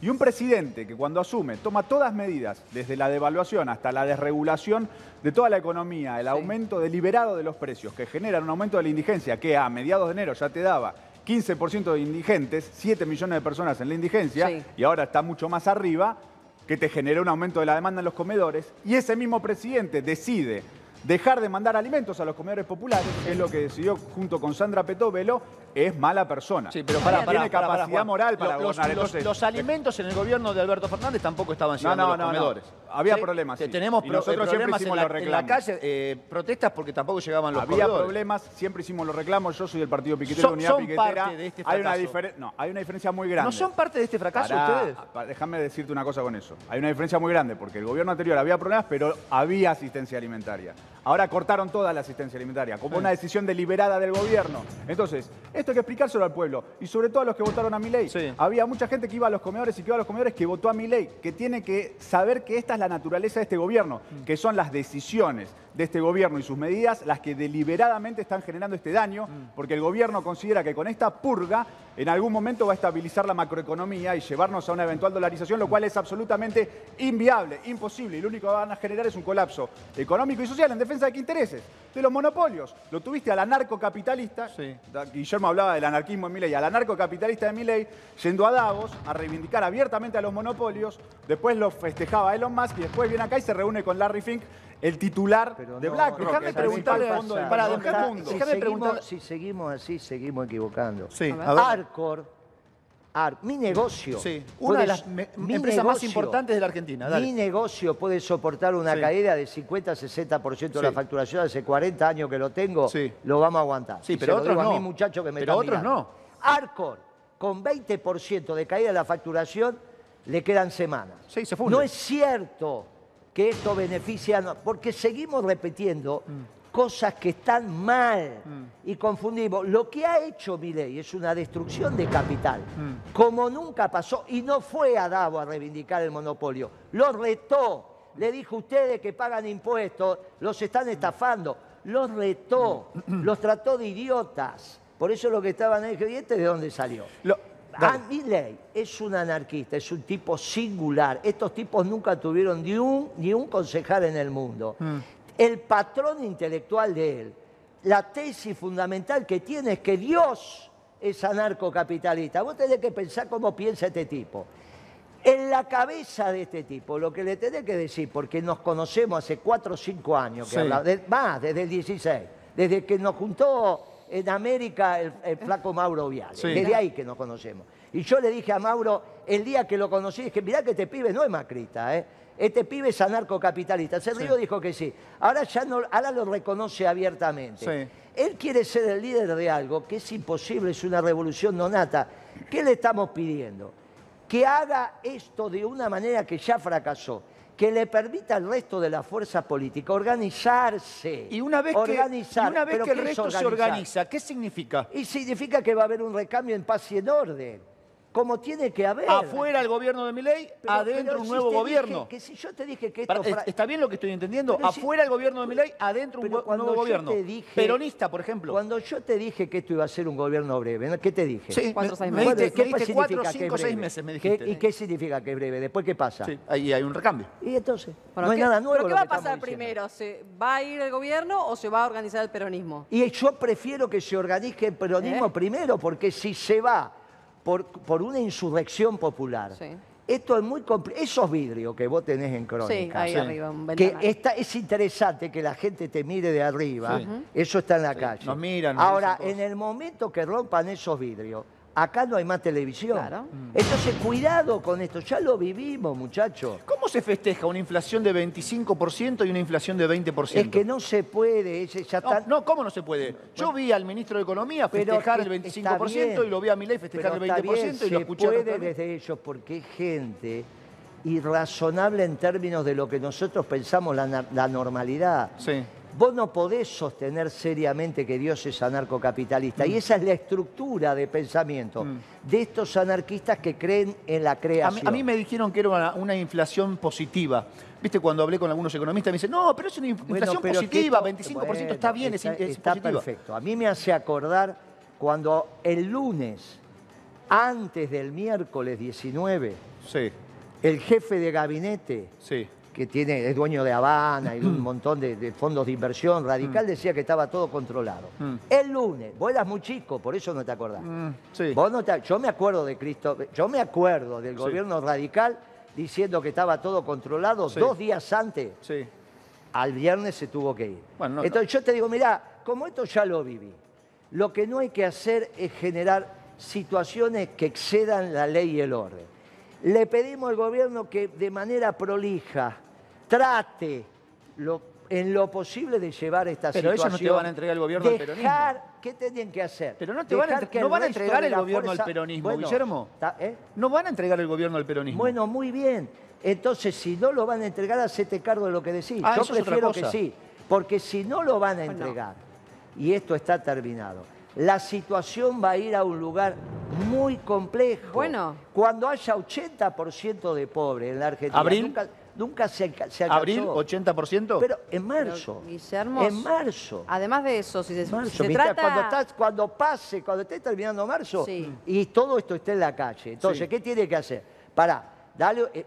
Y un presidente que cuando asume toma todas medidas, desde la devaluación hasta la desregulación de toda la economía, el aumento deliberado de los precios, que generan un aumento de la indigencia, que a mediados de enero ya te daba 15% de indigentes, 7 millones de personas en la indigencia, Sí. y ahora está mucho más arriba, que te generó un aumento de la demanda en los comedores, y ese mismo presidente decide dejar de mandar alimentos a los comedores populares, que es lo que decidió junto con Sandra Petovelo, es mala persona. Sí, pero para, Tiene capacidad moral para los, gobernar. los- Entonces, los alimentos en el gobierno de Alberto Fernández tampoco estaban llegando no, a los no, no. Había Sí, problemas. sí. Tenemos y nosotros siempre problemas en hicimos la, los en la reclamos. calle, eh, protestas porque tampoco llegaban los Había corredores. problemas, siempre hicimos los reclamos. Yo soy del partido piquetero Son- Unidad son Piquetera. parte de este hay, una no, hay una diferencia muy grande. ¿No son parte de este fracaso Pará, ustedes? Déjame decirte una cosa con eso. Hay una diferencia muy grande porque el gobierno anterior había problemas, pero había asistencia alimentaria. Ahora cortaron toda la asistencia alimentaria, como una decisión deliberada del gobierno. Entonces, esto hay que explicárselo al pueblo y sobre todo a los que votaron a mi ley. Había mucha gente que iba a los comedores y que iba a los comedores que votó a mi ley, que tiene que saber que esta es la naturaleza de este gobierno, que son las decisiones de este gobierno y sus medidas las que deliberadamente están generando este daño, Mm. porque el gobierno considera que con esta purga en algún momento va a estabilizar la macroeconomía y llevarnos a una eventual dolarización, lo cual es absolutamente inviable, imposible, y lo único que van a generar es un colapso económico y social en defensa de qué intereses, de los monopolios. Lo tuviste al anarcocapitalista, Sí. Guillermo hablaba del anarquismo en Milei, al anarcocapitalista de Milei, yendo a Davos a reivindicar abiertamente a los monopolios, después lo festejaba Elon Musk y después viene acá y se reúne con Larry Fink, el titular Pero de no. Déjame preguntarle para, déjame- si, preguntarle- si seguimos así, seguimos equivocando. Sí, a ver. Arcor, Ar- mi negocio. Sí, una de las me- empresas más importantes de la Argentina. Dale. Mi negocio puede soportar una Sí. caída de 50-60% de la facturación. Hace 40 años que lo tengo, Sí. lo vamos a aguantar. Sí, Y pero se lo otros digo a no. mi muchacho que me Pero otros mirando. no. Arcor, con 20% de caída de la facturación, le quedan semanas. Sí, se funde. No es cierto que esto beneficia, porque seguimos repitiendo cosas que están mal y confundimos. Lo que ha hecho Milei es una destrucción de capital, como nunca pasó, y no fue a Davos a reivindicar el monopolio, lo retó. Le dijo ustedes que pagan impuestos, los están estafando. Los retó, los trató de idiotas. Por eso lo que estaban ahí, ¿y este de dónde salió? Lo- Ah. Milley es un anarquista, es un tipo singular. Estos tipos nunca tuvieron ni un, ni un concejal en el mundo. Mm. El patrón intelectual de él, la tesis fundamental que tiene es que Dios es anarcocapitalista. Vos tenés que pensar cómo piensa este tipo. En la cabeza de este tipo, lo que le tenés que decir, porque nos conocemos hace cuatro o cinco años, que Sí. más, desde el 16, desde que nos juntó en América el, el flaco Mauro Viale, Sí. desde ahí que nos conocemos. Y yo le dije a Mauro, el día que lo conocí, dije, mirá que este pibe no es macrista, ¿eh? Este pibe es anarcocapitalista. Se rió, dijo que sí. Ahora ya no, ahora lo reconoce abiertamente. Sí. Él quiere ser el líder de algo que es imposible, es una revolución no nata. ¿Qué le estamos pidiendo? Que haga esto de una manera que ya fracasó, que le permita al resto de la fuerza política organizarse. Y una vez que, una vez ¿Pero que el resto se organiza, ¿qué significa? Y significa que va a haber un recambio en paz y en orden, como tiene que haber. Afuera el gobierno de Milei, adentro pero un nuevo gobierno. dije que si yo te dije que esto... ¿Está bien lo que estoy entendiendo? Pero si- Afuera el gobierno de Milei, adentro un, nuevo yo gobierno. te dije- Peronista, por ejemplo. Cuando yo te dije que esto iba a ser un gobierno breve. ¿qué te dije? Sí, Cuatro seis me meses. ¿qué me diste significa cuatro, que es cinco, seis breve? meses, me ¿Qué- dijiste. ¿Y qué significa que es breve? ¿Después qué pasa? Sí, ahí hay un recambio. Y entonces, Bueno, no hay ¿qué- nada nuevo. ¿Pero qué va a pasar diciendo. primero? ¿Se ¿Va a ir el gobierno o se va a organizar el peronismo? Y yo prefiero que se organice el peronismo ¿Eh? primero, porque si se va por, por una insurrección popular, Sí. esto es muy. Esos vidrios que vos tenés en crónica, Sí, ahí arriba, un que está, es interesante que la gente te mire de arriba, Sí. eso está en la calle. nos miran, nos Ahora, en el momento que rompan esos vidrios, acá no hay más televisión. Claro. Entonces, cuidado con esto, ya lo vivimos, muchachos. ¿Cómo se festeja una inflación de 25% y una inflación de 20%? Es que no se puede, ya No, está... no, ¿cómo no se puede? Yo vi al ministro de Economía festejar el está 25% bien, y lo vi a Milei festejar pero el está 20% bien, y lo se escuché puede también. desde ellos porque es gente irrazonable en términos de lo que nosotros pensamos la, la normalidad. Sí. Vos no podés sostener seriamente que Dios es anarcocapitalista. Y esa es la estructura de pensamiento de estos anarquistas que creen en la A mí, creación. a mí me dijeron que era una, una inflación positiva. ¿Viste? Cuando hablé con algunos economistas me dicen, no, pero es una inflación positiva, esto- 25% bueno, está bien, es, está, es está positiva. perfecto. A mí me hace acordar cuando el lunes, antes del miércoles 19, Sí, el jefe de gabinete sí. Que tiene, es dueño de Habana y de un montón de, de fondos de inversión radical, decía que estaba todo controlado. Mm. El lunes, vos eras muy chico, por eso no te acordás. Mm, sí. Vos no te- yo me acuerdo de Cristo, yo me acuerdo del gobierno radical diciendo que estaba todo controlado Sí. dos días antes. Al viernes se tuvo que ir. Bueno, no- Entonces yo te digo, mirá, como esto ya lo viví, lo que no hay que hacer es generar situaciones que excedan la ley y el orden. Le pedimos al gobierno que de manera prolija trate lo- en lo posible de llevar esta Pero ellos situación. no te van a entregar el gobierno al peronismo. ¿qué tenían que hacer? Pero no te van a no van a entregar el gobierno al peronismo, Bueno, Guillermo. ta- ¿eh? No van a entregar el gobierno al peronismo. Bueno, muy bien. Entonces, si no lo van a entregar, hacete cargo de lo que decís. Ah, Yo prefiero que sí. Porque si no lo van a entregar, y esto está terminado, la situación va a ir a un lugar muy complejo. Bueno. Cuando haya 80% de pobres en la Argentina, ¿Abril? nunca, nunca se, se alcanzó. ¿Abril, 80%? Pero en marzo. Pero, Guillermo, en marzo. Además de eso, si se, si Marzo, trata... cuando, estás- cuando pase, cuando esté terminando marzo Sí. y todo esto esté en la calle. Entonces, Sí. ¿qué tiene que hacer? Para, dale, eh,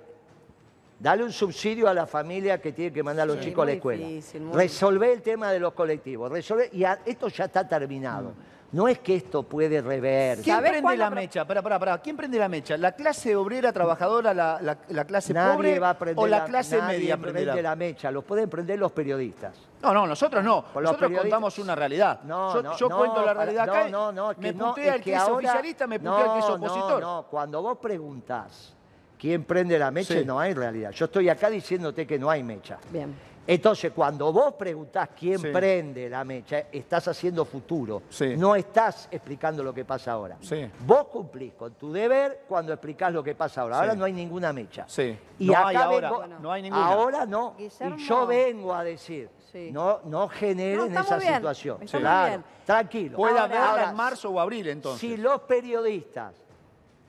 dale un subsidio a la familia que tiene que mandar a los Sí, chicos a la escuela. difícil, muy Resolver el tema de los colectivos. Resolver, y a- esto ya está terminado. No es que esto puede reverse. ¿Quién ¿Sabés prende la mecha? Pará, pará, pará. ¿Quién prende la mecha? ¿La clase obrera trabajadora, la, la- la clase Nadie pobre va a prender o la clase nadie media prende prende la la mecha, los pueden prender los periodistas. No, no, nosotros no. Nosotros periodistas- contamos una realidad. No, yo no, yo no, cuento la realidad no, acá. y No, no, me que no, putea el que, es ahora- oficialista, me putea el que es no, opositor. No, no, cuando vos preguntás quién prende la mecha, Sí. no hay realidad. Yo estoy acá diciéndote que no hay mecha. Bien. Entonces, cuando vos preguntás quién Sí. prende la mecha, estás haciendo futuro. Sí. No estás explicando lo que pasa ahora. Sí. Vos cumplís con tu deber cuando explicás lo que pasa ahora. Ahora Sí. no hay ninguna mecha. Sí. Y No acá hay ahora, vengo- no hay ninguna. Ahora no. Guillermo. Y yo vengo a decir, Sí. no, no generen No, esa bien, situación. Claro, bien. tranquilo. Puede ahora, en marzo o abril, entonces. Si los periodistas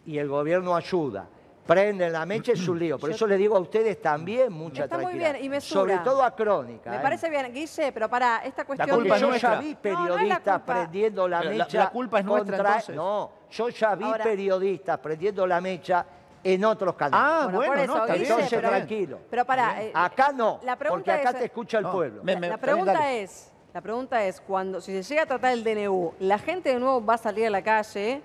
y el gobierno ayuda, prenden la mecha es un lío. Por eso le digo a ustedes también mucha Está muy tranquilidad. bien, y mesura. Sobre todo a Crónica. Me ¿eh? parece bien, Guille, pero para esta cuestión... culpa Porque es yo nuestra. ya vi No, no es la periodistas culpa. prendiendo la la- mecha. la culpa es nuestra, contra- entonces. No, yo ya vi Ahora- periodistas prendiendo la mecha en otros canales. Ah, Bueno, bueno, por no, eso, está bien. Guille, Entonces, pero- tranquilo. Pero para... eh, Acá no, La pregunta porque acá es- te escucha el No, pueblo. me- La, me- la está pregunta dale. es, la pregunta es, cuando si se llega a tratar el DNU, la gente de nuevo va a salir a la calle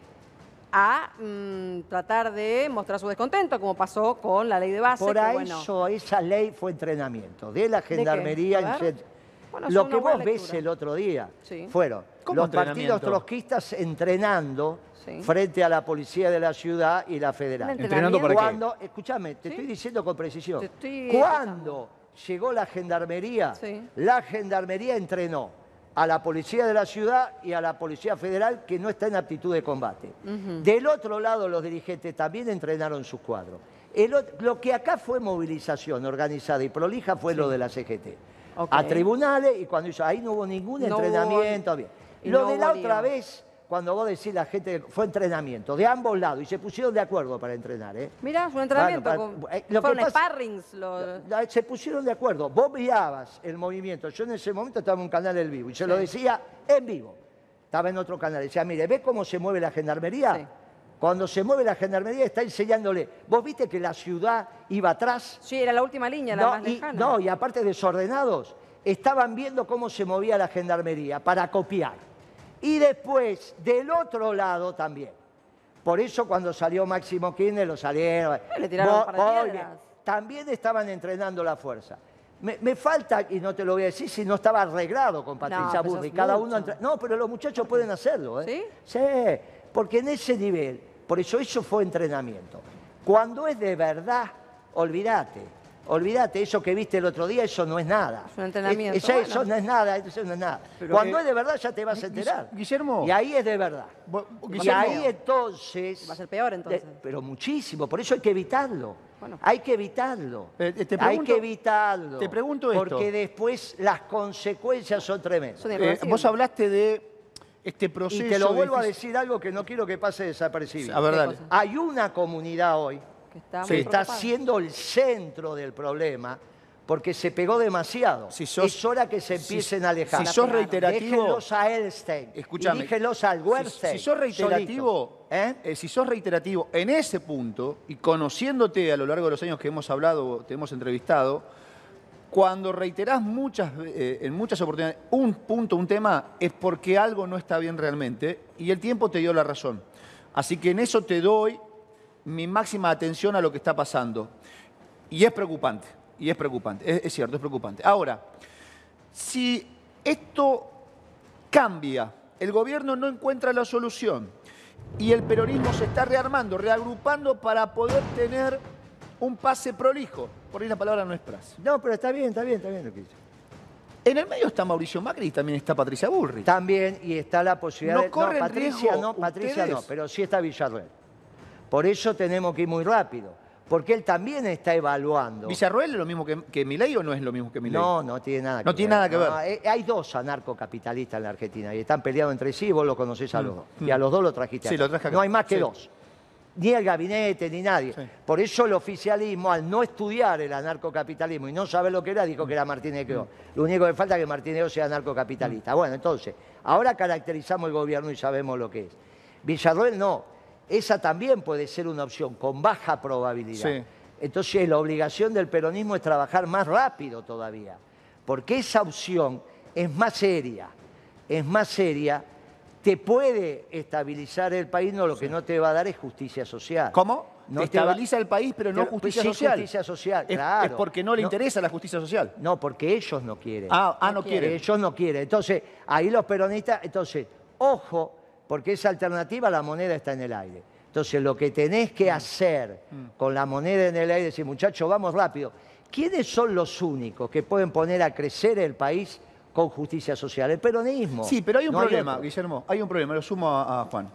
a mm, tratar de mostrar su descontento, como pasó con la ley de base. Por que, ahí bueno, eso, esa ley fue entrenamiento de la gendarmería. En Bueno, Lo que vos ves lectura. el otro día Sí. fueron ¿Cómo los partidos trotskistas entrenando Sí. frente a la policía de la ciudad y la federal. ¿Entrenando para qué? Cuando, escúchame, te ¿Sí? estoy diciendo con precisión. Estoy Cuando llegó la gendarmería, Sí. la gendarmería entrenó a la policía de la ciudad y a la policía federal que no está en aptitud de combate. Del otro lado, los dirigentes también entrenaron sus cuadros. El lo que acá fue movilización organizada y prolija fue lo de la CGT. A tribunales y cuando hizo, ahí no hubo ningún No entrenamiento. Lo no de la otra vez, cuando vos decís la gente, fue entrenamiento de ambos lados y se pusieron de acuerdo para entrenar. ¿eh? Mirá, fue un entrenamiento. Bueno, con- pa- eh, lo que fueron pasa- sparrings. lo- La- Se pusieron de acuerdo. Vos mirabas el movimiento. Yo en ese momento estaba en un canal en vivo y se lo decía en vivo. Estaba en otro canal. Decía, mire, ¿ves cómo se mueve la gendarmería? Sí. Cuando se mueve la gendarmería está enseñándole. ¿Vos viste que la ciudad iba atrás? Sí, era la última línea, la No, más y, lejana. no, y aparte desordenados, estaban viendo cómo se movía la gendarmería para copiar. Y después, del otro lado también. Por eso cuando salió Máximo Kirchner lo salieron. Le tiraron piedras. También estaban entrenando la fuerza. Me, me falta, y no te lo voy a decir, si no estaba arreglado con Patricia eso Burri. Cada mucho. uno entre- No, pero los muchachos pueden hacerlo. ¿eh? ¿Sí? Sí, porque en ese nivel, por eso eso fue entrenamiento. Cuando es de verdad, olvídate. Olvídate, eso que viste el otro día, eso no es nada. Es un entrenamiento, Es- eso, bueno. eso no es nada, eso no es nada. Pero Cuando que- es de verdad ya te vas a enterar. Guillermo. Y ahí es de verdad. Vos- Y Guillermo. ahí entonces... Va a ser peor, entonces. pero muchísimo, por eso hay que evitarlo. Bueno. Hay que evitarlo. Eh, te hay pregunto- que evitarlo. te pregunto esto. Porque después las consecuencias son tremendas. Son Eh, vos hablaste de este proceso. Y te lo vuelvo a decir algo que no quiero que pase desapercibido. A ver. Hay una comunidad hoy que está, que muy está preocupada. siendo el centro del problema porque se pegó demasiado. Si sos- es hora que se si- empiecen a alejar. si sos reiterativo- Déjenlos a Elstein. Escúchame. Déjenlos al Werstein. si sos reiterativo. ¿Eh? eh, si sos reiterativo en ese punto y conociéndote a lo largo de los años que hemos hablado, te hemos entrevistado, cuando reiterás muchas, eh, en muchas oportunidades un punto, un tema, es porque algo no está bien realmente y el tiempo te dio la razón. Así que en eso te doy mi máxima atención a lo que está pasando. Y es preocupante, y es preocupante, es, es cierto, es preocupante. Ahora, si esto cambia, el gobierno no encuentra la solución y el peronismo se está rearmando, reagrupando para poder tener un pase prolijo. Por ahí la palabra no es pras. No, pero está bien, está bien, está bien lo que dice. En el medio está Mauricio Macri y también está Patricia Burri. También, y está la posibilidad ¿No de... Patricia riesgo no, Patricia no, pero sí está Villarreal. Por eso tenemos que ir muy rápido, porque él también está evaluando. ¿Villarroel es lo mismo que, que Milei o no es lo mismo que Milei? No, no tiene nada que No ver. tiene nada que ver. eh, hay dos anarcocapitalistas en la Argentina y están peleados entre sí vos lo conocés a los dos. mm. Y a los dos lo trajiste Sí, lo traje acá. No hay más que Sí. dos. Ni el gabinete, ni nadie. Sí. Por eso el oficialismo, al no estudiar el anarcocapitalismo y no saber lo que era, dijo que era Martínez Queó. Lo único que falta es que Martínez Queó sea anarcocapitalista. Bueno, entonces, ahora caracterizamos el gobierno y sabemos lo que es. Villarroel no. Esa también puede ser una opción con baja probabilidad. Sí. Entonces la obligación del peronismo es trabajar más rápido todavía, porque esa opción es más seria, es más seria, te puede estabilizar el país, no lo que no te va a dar es justicia social. ¿Cómo? No Te te va- estabiliza el país, pero no justicia sí, social. justicia social, Es- claro. Es porque no le No. interesa la justicia social. No, porque ellos no quieren. Ah, ah, no quieren. Ellos no quieren. Entonces, ahí los peronistas, entonces, ojo, porque esa alternativa, la moneda está en el aire. Entonces, lo que tenés que Mm. hacer con la moneda en el aire es decir, muchachos, vamos rápido. ¿Quiénes son los únicos que pueden poner a crecer el país con justicia social? El peronismo. Sí, pero hay un No problema. Guillermo. Hay un problema, lo sumo a, a Juan.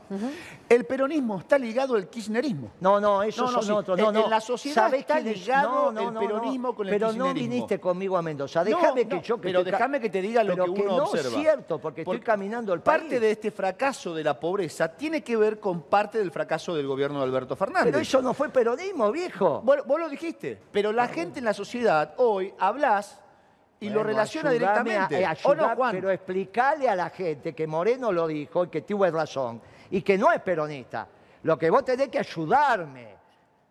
El peronismo está ligado al kirchnerismo. No, no, esos No, no, son sí. otros. En- No, no. en la sociedad ¿Sabés está ligado el peronismo con el Pero no kirchnerismo. viniste conmigo a Mendoza. No, Déjame no, que yo... Que pero déjame que te diga lo Pero que uno no observa. es cierto, porque, estoy caminando el país. Parte de este fracaso de la pobreza tiene que ver con parte del fracaso del gobierno de Alberto Fernández. Pero eso no fue peronismo, viejo. Vos, vos lo dijiste, pero la gente en la sociedad hoy hablas y lo relaciona directamente. a- eh, ¿O no, ayudá, Juan? Pero explicarle a la gente que Moreno lo dijo y que tuve razón y que no es peronista. Lo que vos tenés que ayudarme.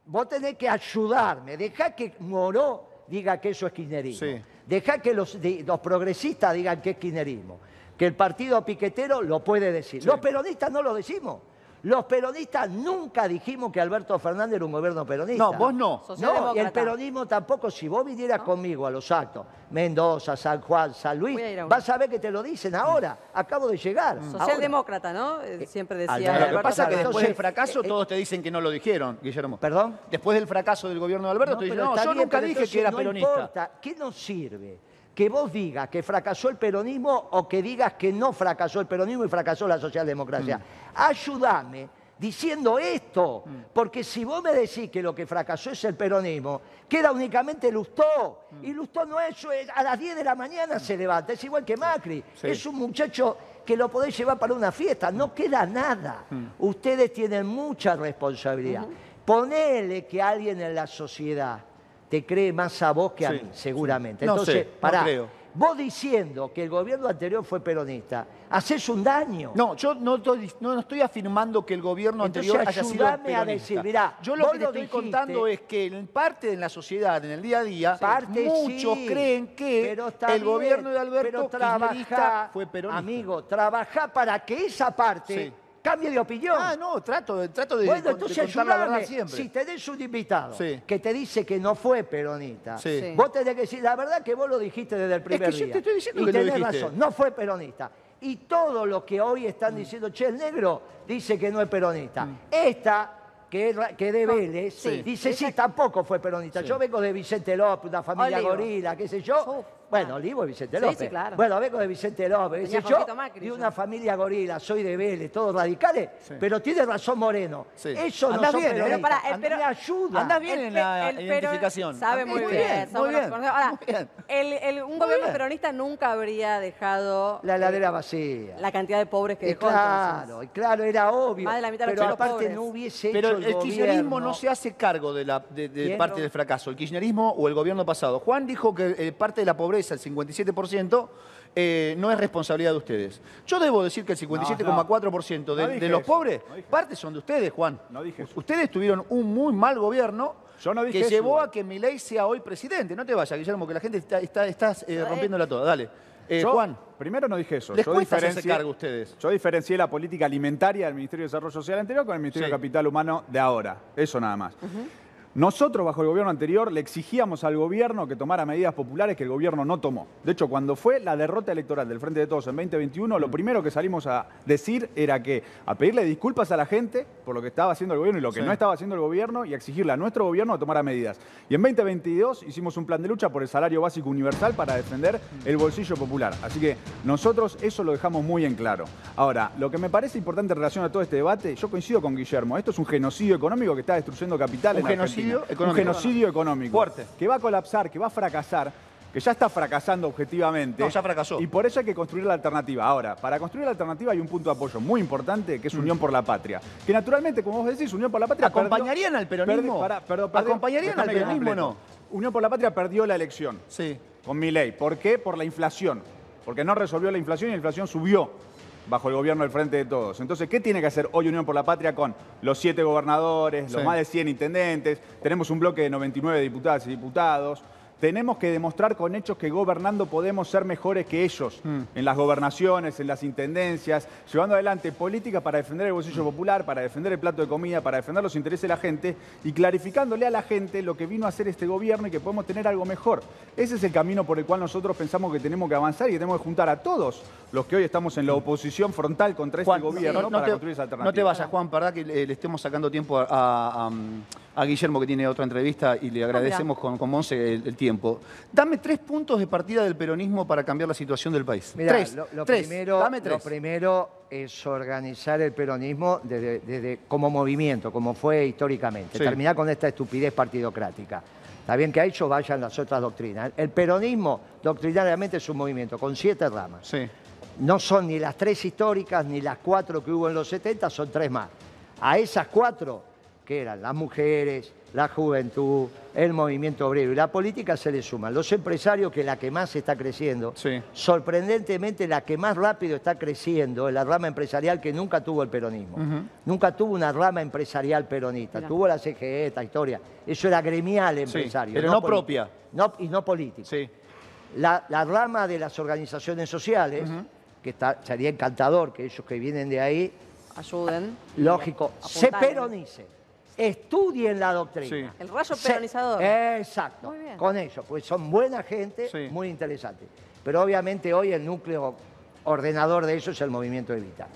Vos tenés que ayudarme. Dejá que Moró diga que eso es kirchnerismo. Sí. Dejá que los progresistas digan que es kirchnerismo. Que el partido piquetero lo puede decir. Los peronistas no lo decimos. Los peronistas nunca dijimos que Alberto Fernández era un gobierno peronista. No, vos no. No, y el peronismo tampoco. Si vos vinieras conmigo a los actos, Mendoza, San Juan, San Luis, a a vas a ver que te lo dicen ahora. Acabo de llegar. ahora. Socialdemócrata, ¿no? Eh, Siempre decía Alberto, Lo que Alberto pasa es que Fernández. después del fracaso eh, eh, todos te dicen que no lo dijeron, Guillermo. ¿Perdón? Después del fracaso del gobierno de Alberto, No, te dicen, no, yo bien, nunca dije que era no peronista. importa. ¿Qué nos sirve? Que vos digas que fracasó el peronismo o que digas que no fracasó el peronismo y fracasó la socialdemocracia. Mm. Ayúdame diciendo esto, porque si vos me decís que lo que fracasó es el peronismo, queda únicamente Lustó, Mm. y Lustó no es, a las 10 de la mañana se levanta, es igual que Macri, Sí. es un muchacho que lo podés llevar para una fiesta, no queda nada. Ustedes tienen mucha responsabilidad. Ponele que alguien en la sociedad te cree más a vos que a Sí, mí, seguramente. No Entonces, sé, no pará, creo. vos diciendo que el gobierno anterior fue peronista, haces un daño. No, yo no estoy, no, no estoy afirmando que el gobierno Entonces, anterior haya sido ayúdame a peronista. decir, mirá, yo lo que te estoy dijiste. contando es que en parte de la sociedad, en el día a día, Parte muchos sí, creen que el bien, gobierno de Alberto pero fue peronista. Amigo, trabajá para que esa parte Sí. Cambie de opinión. Ah, no, trato, de- trato de, Bueno, de entonces contar la verdad siempre. Si tenés un invitado Sí. que te dice que no fue peronista, Sí. Vos tenés que decir, la verdad que vos lo dijiste desde el primer día. te estoy diciendo y que tenés razón, no fue peronista. Y todo lo que hoy están Mm. diciendo, che, el negro dice que no es peronista. Esta, que que de Vélez, sí. dice, sí, tampoco fue peronista. Yo vengo de Vicente López, una familia Olivo. gorila, qué sé yo. Bueno. Olivo y Vicente Sí, López. sí, claro. Bueno, vengo de Vicente López, sé yo, Macri, de una familia gorila, soy de Vélez, todos radicales, pero tiene razón Moreno. Sí. Eso no Andás bien. Pero pará, el pero- me ayuda. andás bien. en la identificación. Sabe muy, Muy bien. muy los bien, conocedores. Ahora, muy bien. el- el- un Muy gobierno bien. peronista nunca habría dejado La heladera eh, vacía. la cantidad de pobres que dejó. claro, y claro, era obvio. Más de la mitad de los pero chicos aparte pobres. no hubiese Pero hecho el, el, kirchnerismo no se hace cargo de, la, de, parte del fracaso, el kirchnerismo o el gobierno pasado. Juan dijo que eh, parte de la pobreza, el 57%, eh, no es responsabilidad de ustedes. Yo debo decir que el 57,4% de, No de dije los eso, pobres, parte son de ustedes, Juan. No dije eso. Ustedes tuvieron un muy mal gobierno Yo no dije que eso llevó a que Milei sea hoy presidente. No te vayas, Guillermo, que la gente está, está, estás, eh, rompiéndola toda. Dale. Eh, Yo, Juan. Primero no dije eso. Les Yo cuesta cargo ustedes. Yo diferencié la política alimentaria del Ministerio de Desarrollo Social anterior con el Ministerio Sí. de Capital Humano de ahora. Eso nada más. Nosotros, bajo el gobierno anterior, le exigíamos al gobierno que tomara medidas populares que el gobierno no tomó. De hecho, cuando fue la derrota electoral del Frente de Todos en 2021, lo primero que salimos a decir era que a pedirle disculpas a la gente por lo que estaba haciendo el gobierno y lo que Sí. no estaba haciendo el gobierno y a exigirle a nuestro gobierno que tomara medidas. Y en 2022 hicimos un plan de lucha por el salario básico universal para defender el bolsillo popular. Así que nosotros eso lo dejamos muy en claro. Ahora, lo que me parece importante en relación a todo este debate, yo coincido con Guillermo, esto es un genocidio económico que está destruyendo capital Un en la Argentina. Genocidio económico. Un genocidio económico. Fuerte. Que va a colapsar, que va a fracasar, que ya está fracasando objetivamente. No, ya fracasó. Y por eso hay que construir la alternativa. Ahora, para construir la alternativa hay un punto de apoyo muy importante, Mm. que es Unión por la Patria. Que naturalmente, como vos decís, Unión por la Patria... perdió- ¿Acompañarían al peronismo? Perdi- pará, perdón, ¿Acompañarían al peronismo o no? Unión por la Patria perdió la elección Sí. con mi ley. ¿Por qué? Por la inflación. Porque no resolvió la inflación y la inflación subió bajo el gobierno del Frente de Todos. Entonces, ¿qué tiene que hacer hoy Unión por la Patria con los siete gobernadores, los Sí. más de 100 intendentes? Tenemos un bloque de 99 diputadas y diputados. Tenemos que demostrar con hechos que gobernando podemos ser mejores que ellos Mm. en las gobernaciones, en las intendencias, llevando adelante políticas para defender el bolsillo popular, para defender el plato de comida, para defender los intereses de la gente y clarificándole a la gente lo que vino a hacer este gobierno y que podemos tener algo mejor. Ese es el camino por el cual nosotros pensamos que tenemos que avanzar y que tenemos que juntar a todos los que hoy estamos en la oposición frontal contra Juan, este gobierno no, no para te, construir esa alternativa. no te vayas, Juan, verdad que le, le estemos sacando tiempo a, a- a Guillermo, que tiene otra entrevista, y le agradecemos con, con Monse el, el tiempo. Dame tres puntos de partida del peronismo para cambiar la situación del país. Mirá, tres, lo, lo tres, primero, dame lo tres. primero es organizar el peronismo desde, desde- como movimiento, como fue históricamente. Sí. Terminar con esta estupidez partidocrática. Está bien que a ellos vayan las otras doctrinas. El peronismo doctrinariamente es un movimiento con siete ramas. Sí. No son ni las tres históricas ni las cuatro que hubo en los 70, son tres más. A esas cuatro, que eran las mujeres, la juventud, el movimiento obrero y la política, se le suman los empresarios, que es la que más está creciendo. Sí. Sorprendentemente, la que más rápido está creciendo es la rama empresarial que nunca tuvo el peronismo. Nunca tuvo una rama empresarial peronista. Tuvo la CGE, esta historia. Eso era gremial empresario. pero no propia. No, y no político. Sí. La, la rama de las organizaciones sociales, que está, sería encantador que ellos que vienen de ahí, Ayuden. lógico, se Apuntalen. Estudien la doctrina. Sí. El rayo Se- peronizador. Exacto, Muy bien. con ellos, pues son buena gente, Sí. muy interesante. Pero obviamente hoy el núcleo ordenador de eso es el movimiento Evita.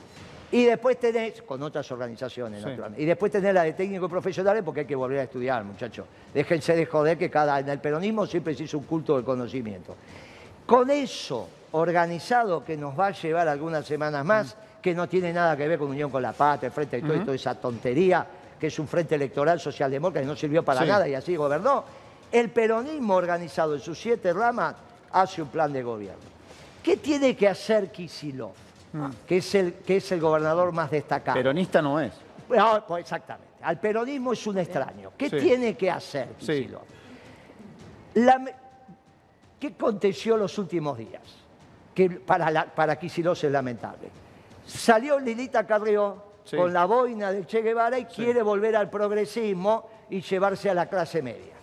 Y después tenés, con otras organizaciones, Sí. naturalmente. Y después tenés la de técnicos y profesionales porque hay que volver a estudiar, muchachos. Déjense de joder que cada, en el peronismo siempre se hizo un culto del conocimiento. Con eso organizado que nos va a llevar algunas semanas más, que no tiene nada que ver con Unión con la Patria, el Frente de todo, y toda esa tontería, que es un frente electoral socialdemócrata que no sirvió para Sí. nada y así gobernó. El peronismo organizado en sus siete ramas hace un plan de gobierno. ¿Qué tiene que hacer Kisilov? Que, es el, que es el gobernador más destacado. Peronista no es. No, pues exactamente. Al peronismo es un extraño. ¿Qué Sí. tiene que hacer Sí. Kicillof? La me- ¿Qué aconteció los últimos días? Que para, la, para Kicillof es lamentable. Salió Lilita Carrió Sí. con la boina de Che Guevara y quiere volver al progresismo y llevarse a la clase media.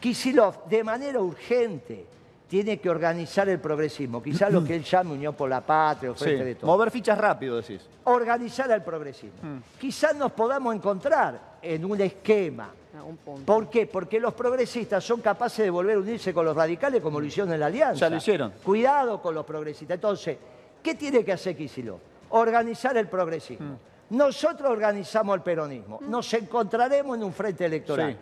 Kisilov, de manera urgente, tiene que organizar el progresismo. Quizás lo que él llama Unión por la Patria o Sí. Frente de Todo Mover fichas rápido, decís. organizar el progresismo. Mm. Quizás nos podamos encontrar en un esquema. Punto. ¿Por qué? Porque los progresistas son capaces de volver a unirse con los radicales como lo hicieron en la Alianza. Ya lo hicieron. Cuidado con los progresistas. Entonces, ¿qué tiene que hacer Kicillof? Organizar el progresismo. Mm. Nosotros organizamos el peronismo. Nos encontraremos en un frente electoral. Sí.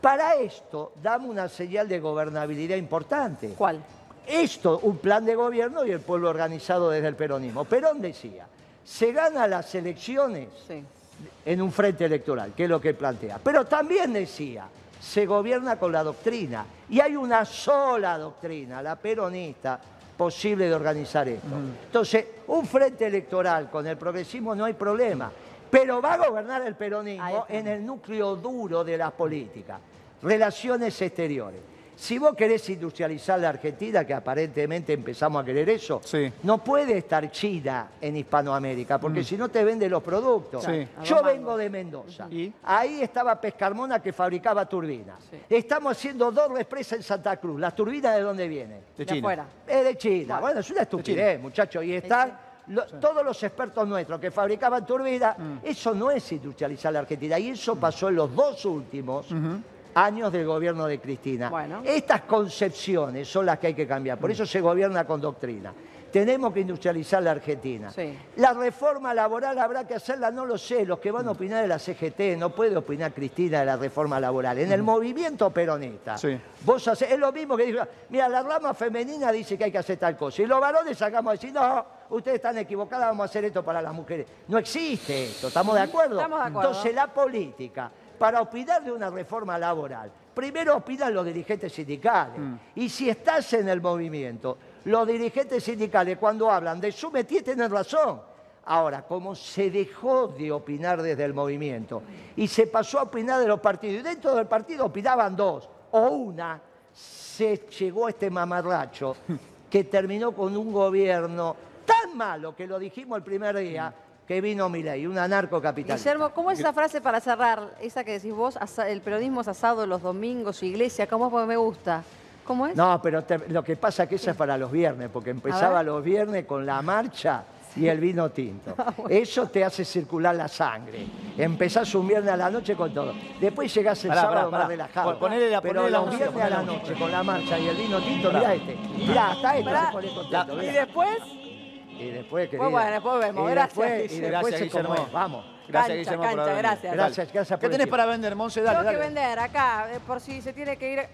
Para esto, damos una señal de gobernabilidad importante. ¿Cuál? Esto, un plan de gobierno y el pueblo organizado desde el peronismo. Perón decía, se gana las elecciones Sí. en un frente electoral, que es lo que plantea. Pero también decía, se gobierna con la doctrina. Y hay una sola doctrina, la peronista, posible de organizar esto. Entonces, un frente electoral con el progresismo no hay problema. Pero va a gobernar el peronismo en el núcleo duro de las políticas, relaciones exteriores. Si vos querés industrializar la Argentina, que aparentemente empezamos a querer eso, Sí. no puede estar China en Hispanoamérica, porque si no te vende los productos. Sí. Yo vengo de Mendoza. ¿Y? Ahí estaba Pescarmona que fabricaba turbinas. Sí. Estamos haciendo dos represas en Santa Cruz. ¿Las turbinas de dónde vienen? De De China. afuera. Es de China. Bueno, es una estupidez, muchachos. Y están lo- todos los expertos nuestros que fabricaban turbinas. Mm. Eso no es industrializar la Argentina. Y eso pasó en los dos últimos años del gobierno de Cristina. Bueno. Estas concepciones son las que hay que cambiar. Por eso se gobierna con doctrina. Tenemos que industrializar la Argentina. Sí. La reforma laboral habrá que hacerla, no lo sé. Los que van a opinar de la CGT, no puede opinar Cristina de la reforma laboral. En el movimiento peronista, Sí. vos hace- es lo mismo que dijo, mira, la rama femenina dice que hay que hacer tal cosa. Y los varones sacamos a decir, no, ustedes están equivocados, vamos a hacer esto para las mujeres. No existe esto, ¿estamos de acuerdo? Estamos de acuerdo. Entonces la política, para opinar de una reforma laboral, primero opinan los dirigentes sindicales. Y si estás en el movimiento, los dirigentes sindicales cuando hablan de su métier tienen razón. Ahora, como se dejó de opinar desde el movimiento y se pasó a opinar de los partidos, y dentro del partido opinaban dos o una, se llegó este mamarracho que terminó con un gobierno tan malo que lo dijimos el primer día que vino Milei, un anarcocapitalista. Guillermo, ¿cómo es esa frase para cerrar? Esa que decís vos, el periodismo es asado los domingos, iglesia, ¿cómo es? Porque me gusta. ¿Cómo es? No, pero te- lo que pasa es que esa es para los viernes, porque empezaba los viernes con la marcha y el vino tinto. Eso te hace circular la sangre. Empezás un viernes a la noche con todo. Después llegás el Pará, sábado pará, pará. más relajado. Pon- ponele la- pero ponele la los música, viernes a la noche música. con la marcha y el vino tinto, mirá este. Mirá, hasta este Pará. se pone contento. Y mirá. después, Y después, querida. Pues bueno, después vemos. Y Gracias, después, y después Gracias, Guillermo. es. Vamos. Gracias, Cancha, Guillermo, por cancha, venido. gracias. Gracias, gracias por ¿Qué tenés para vender, Monse? Dale, tengo que dale. vender acá, eh, por si se tiene que ir.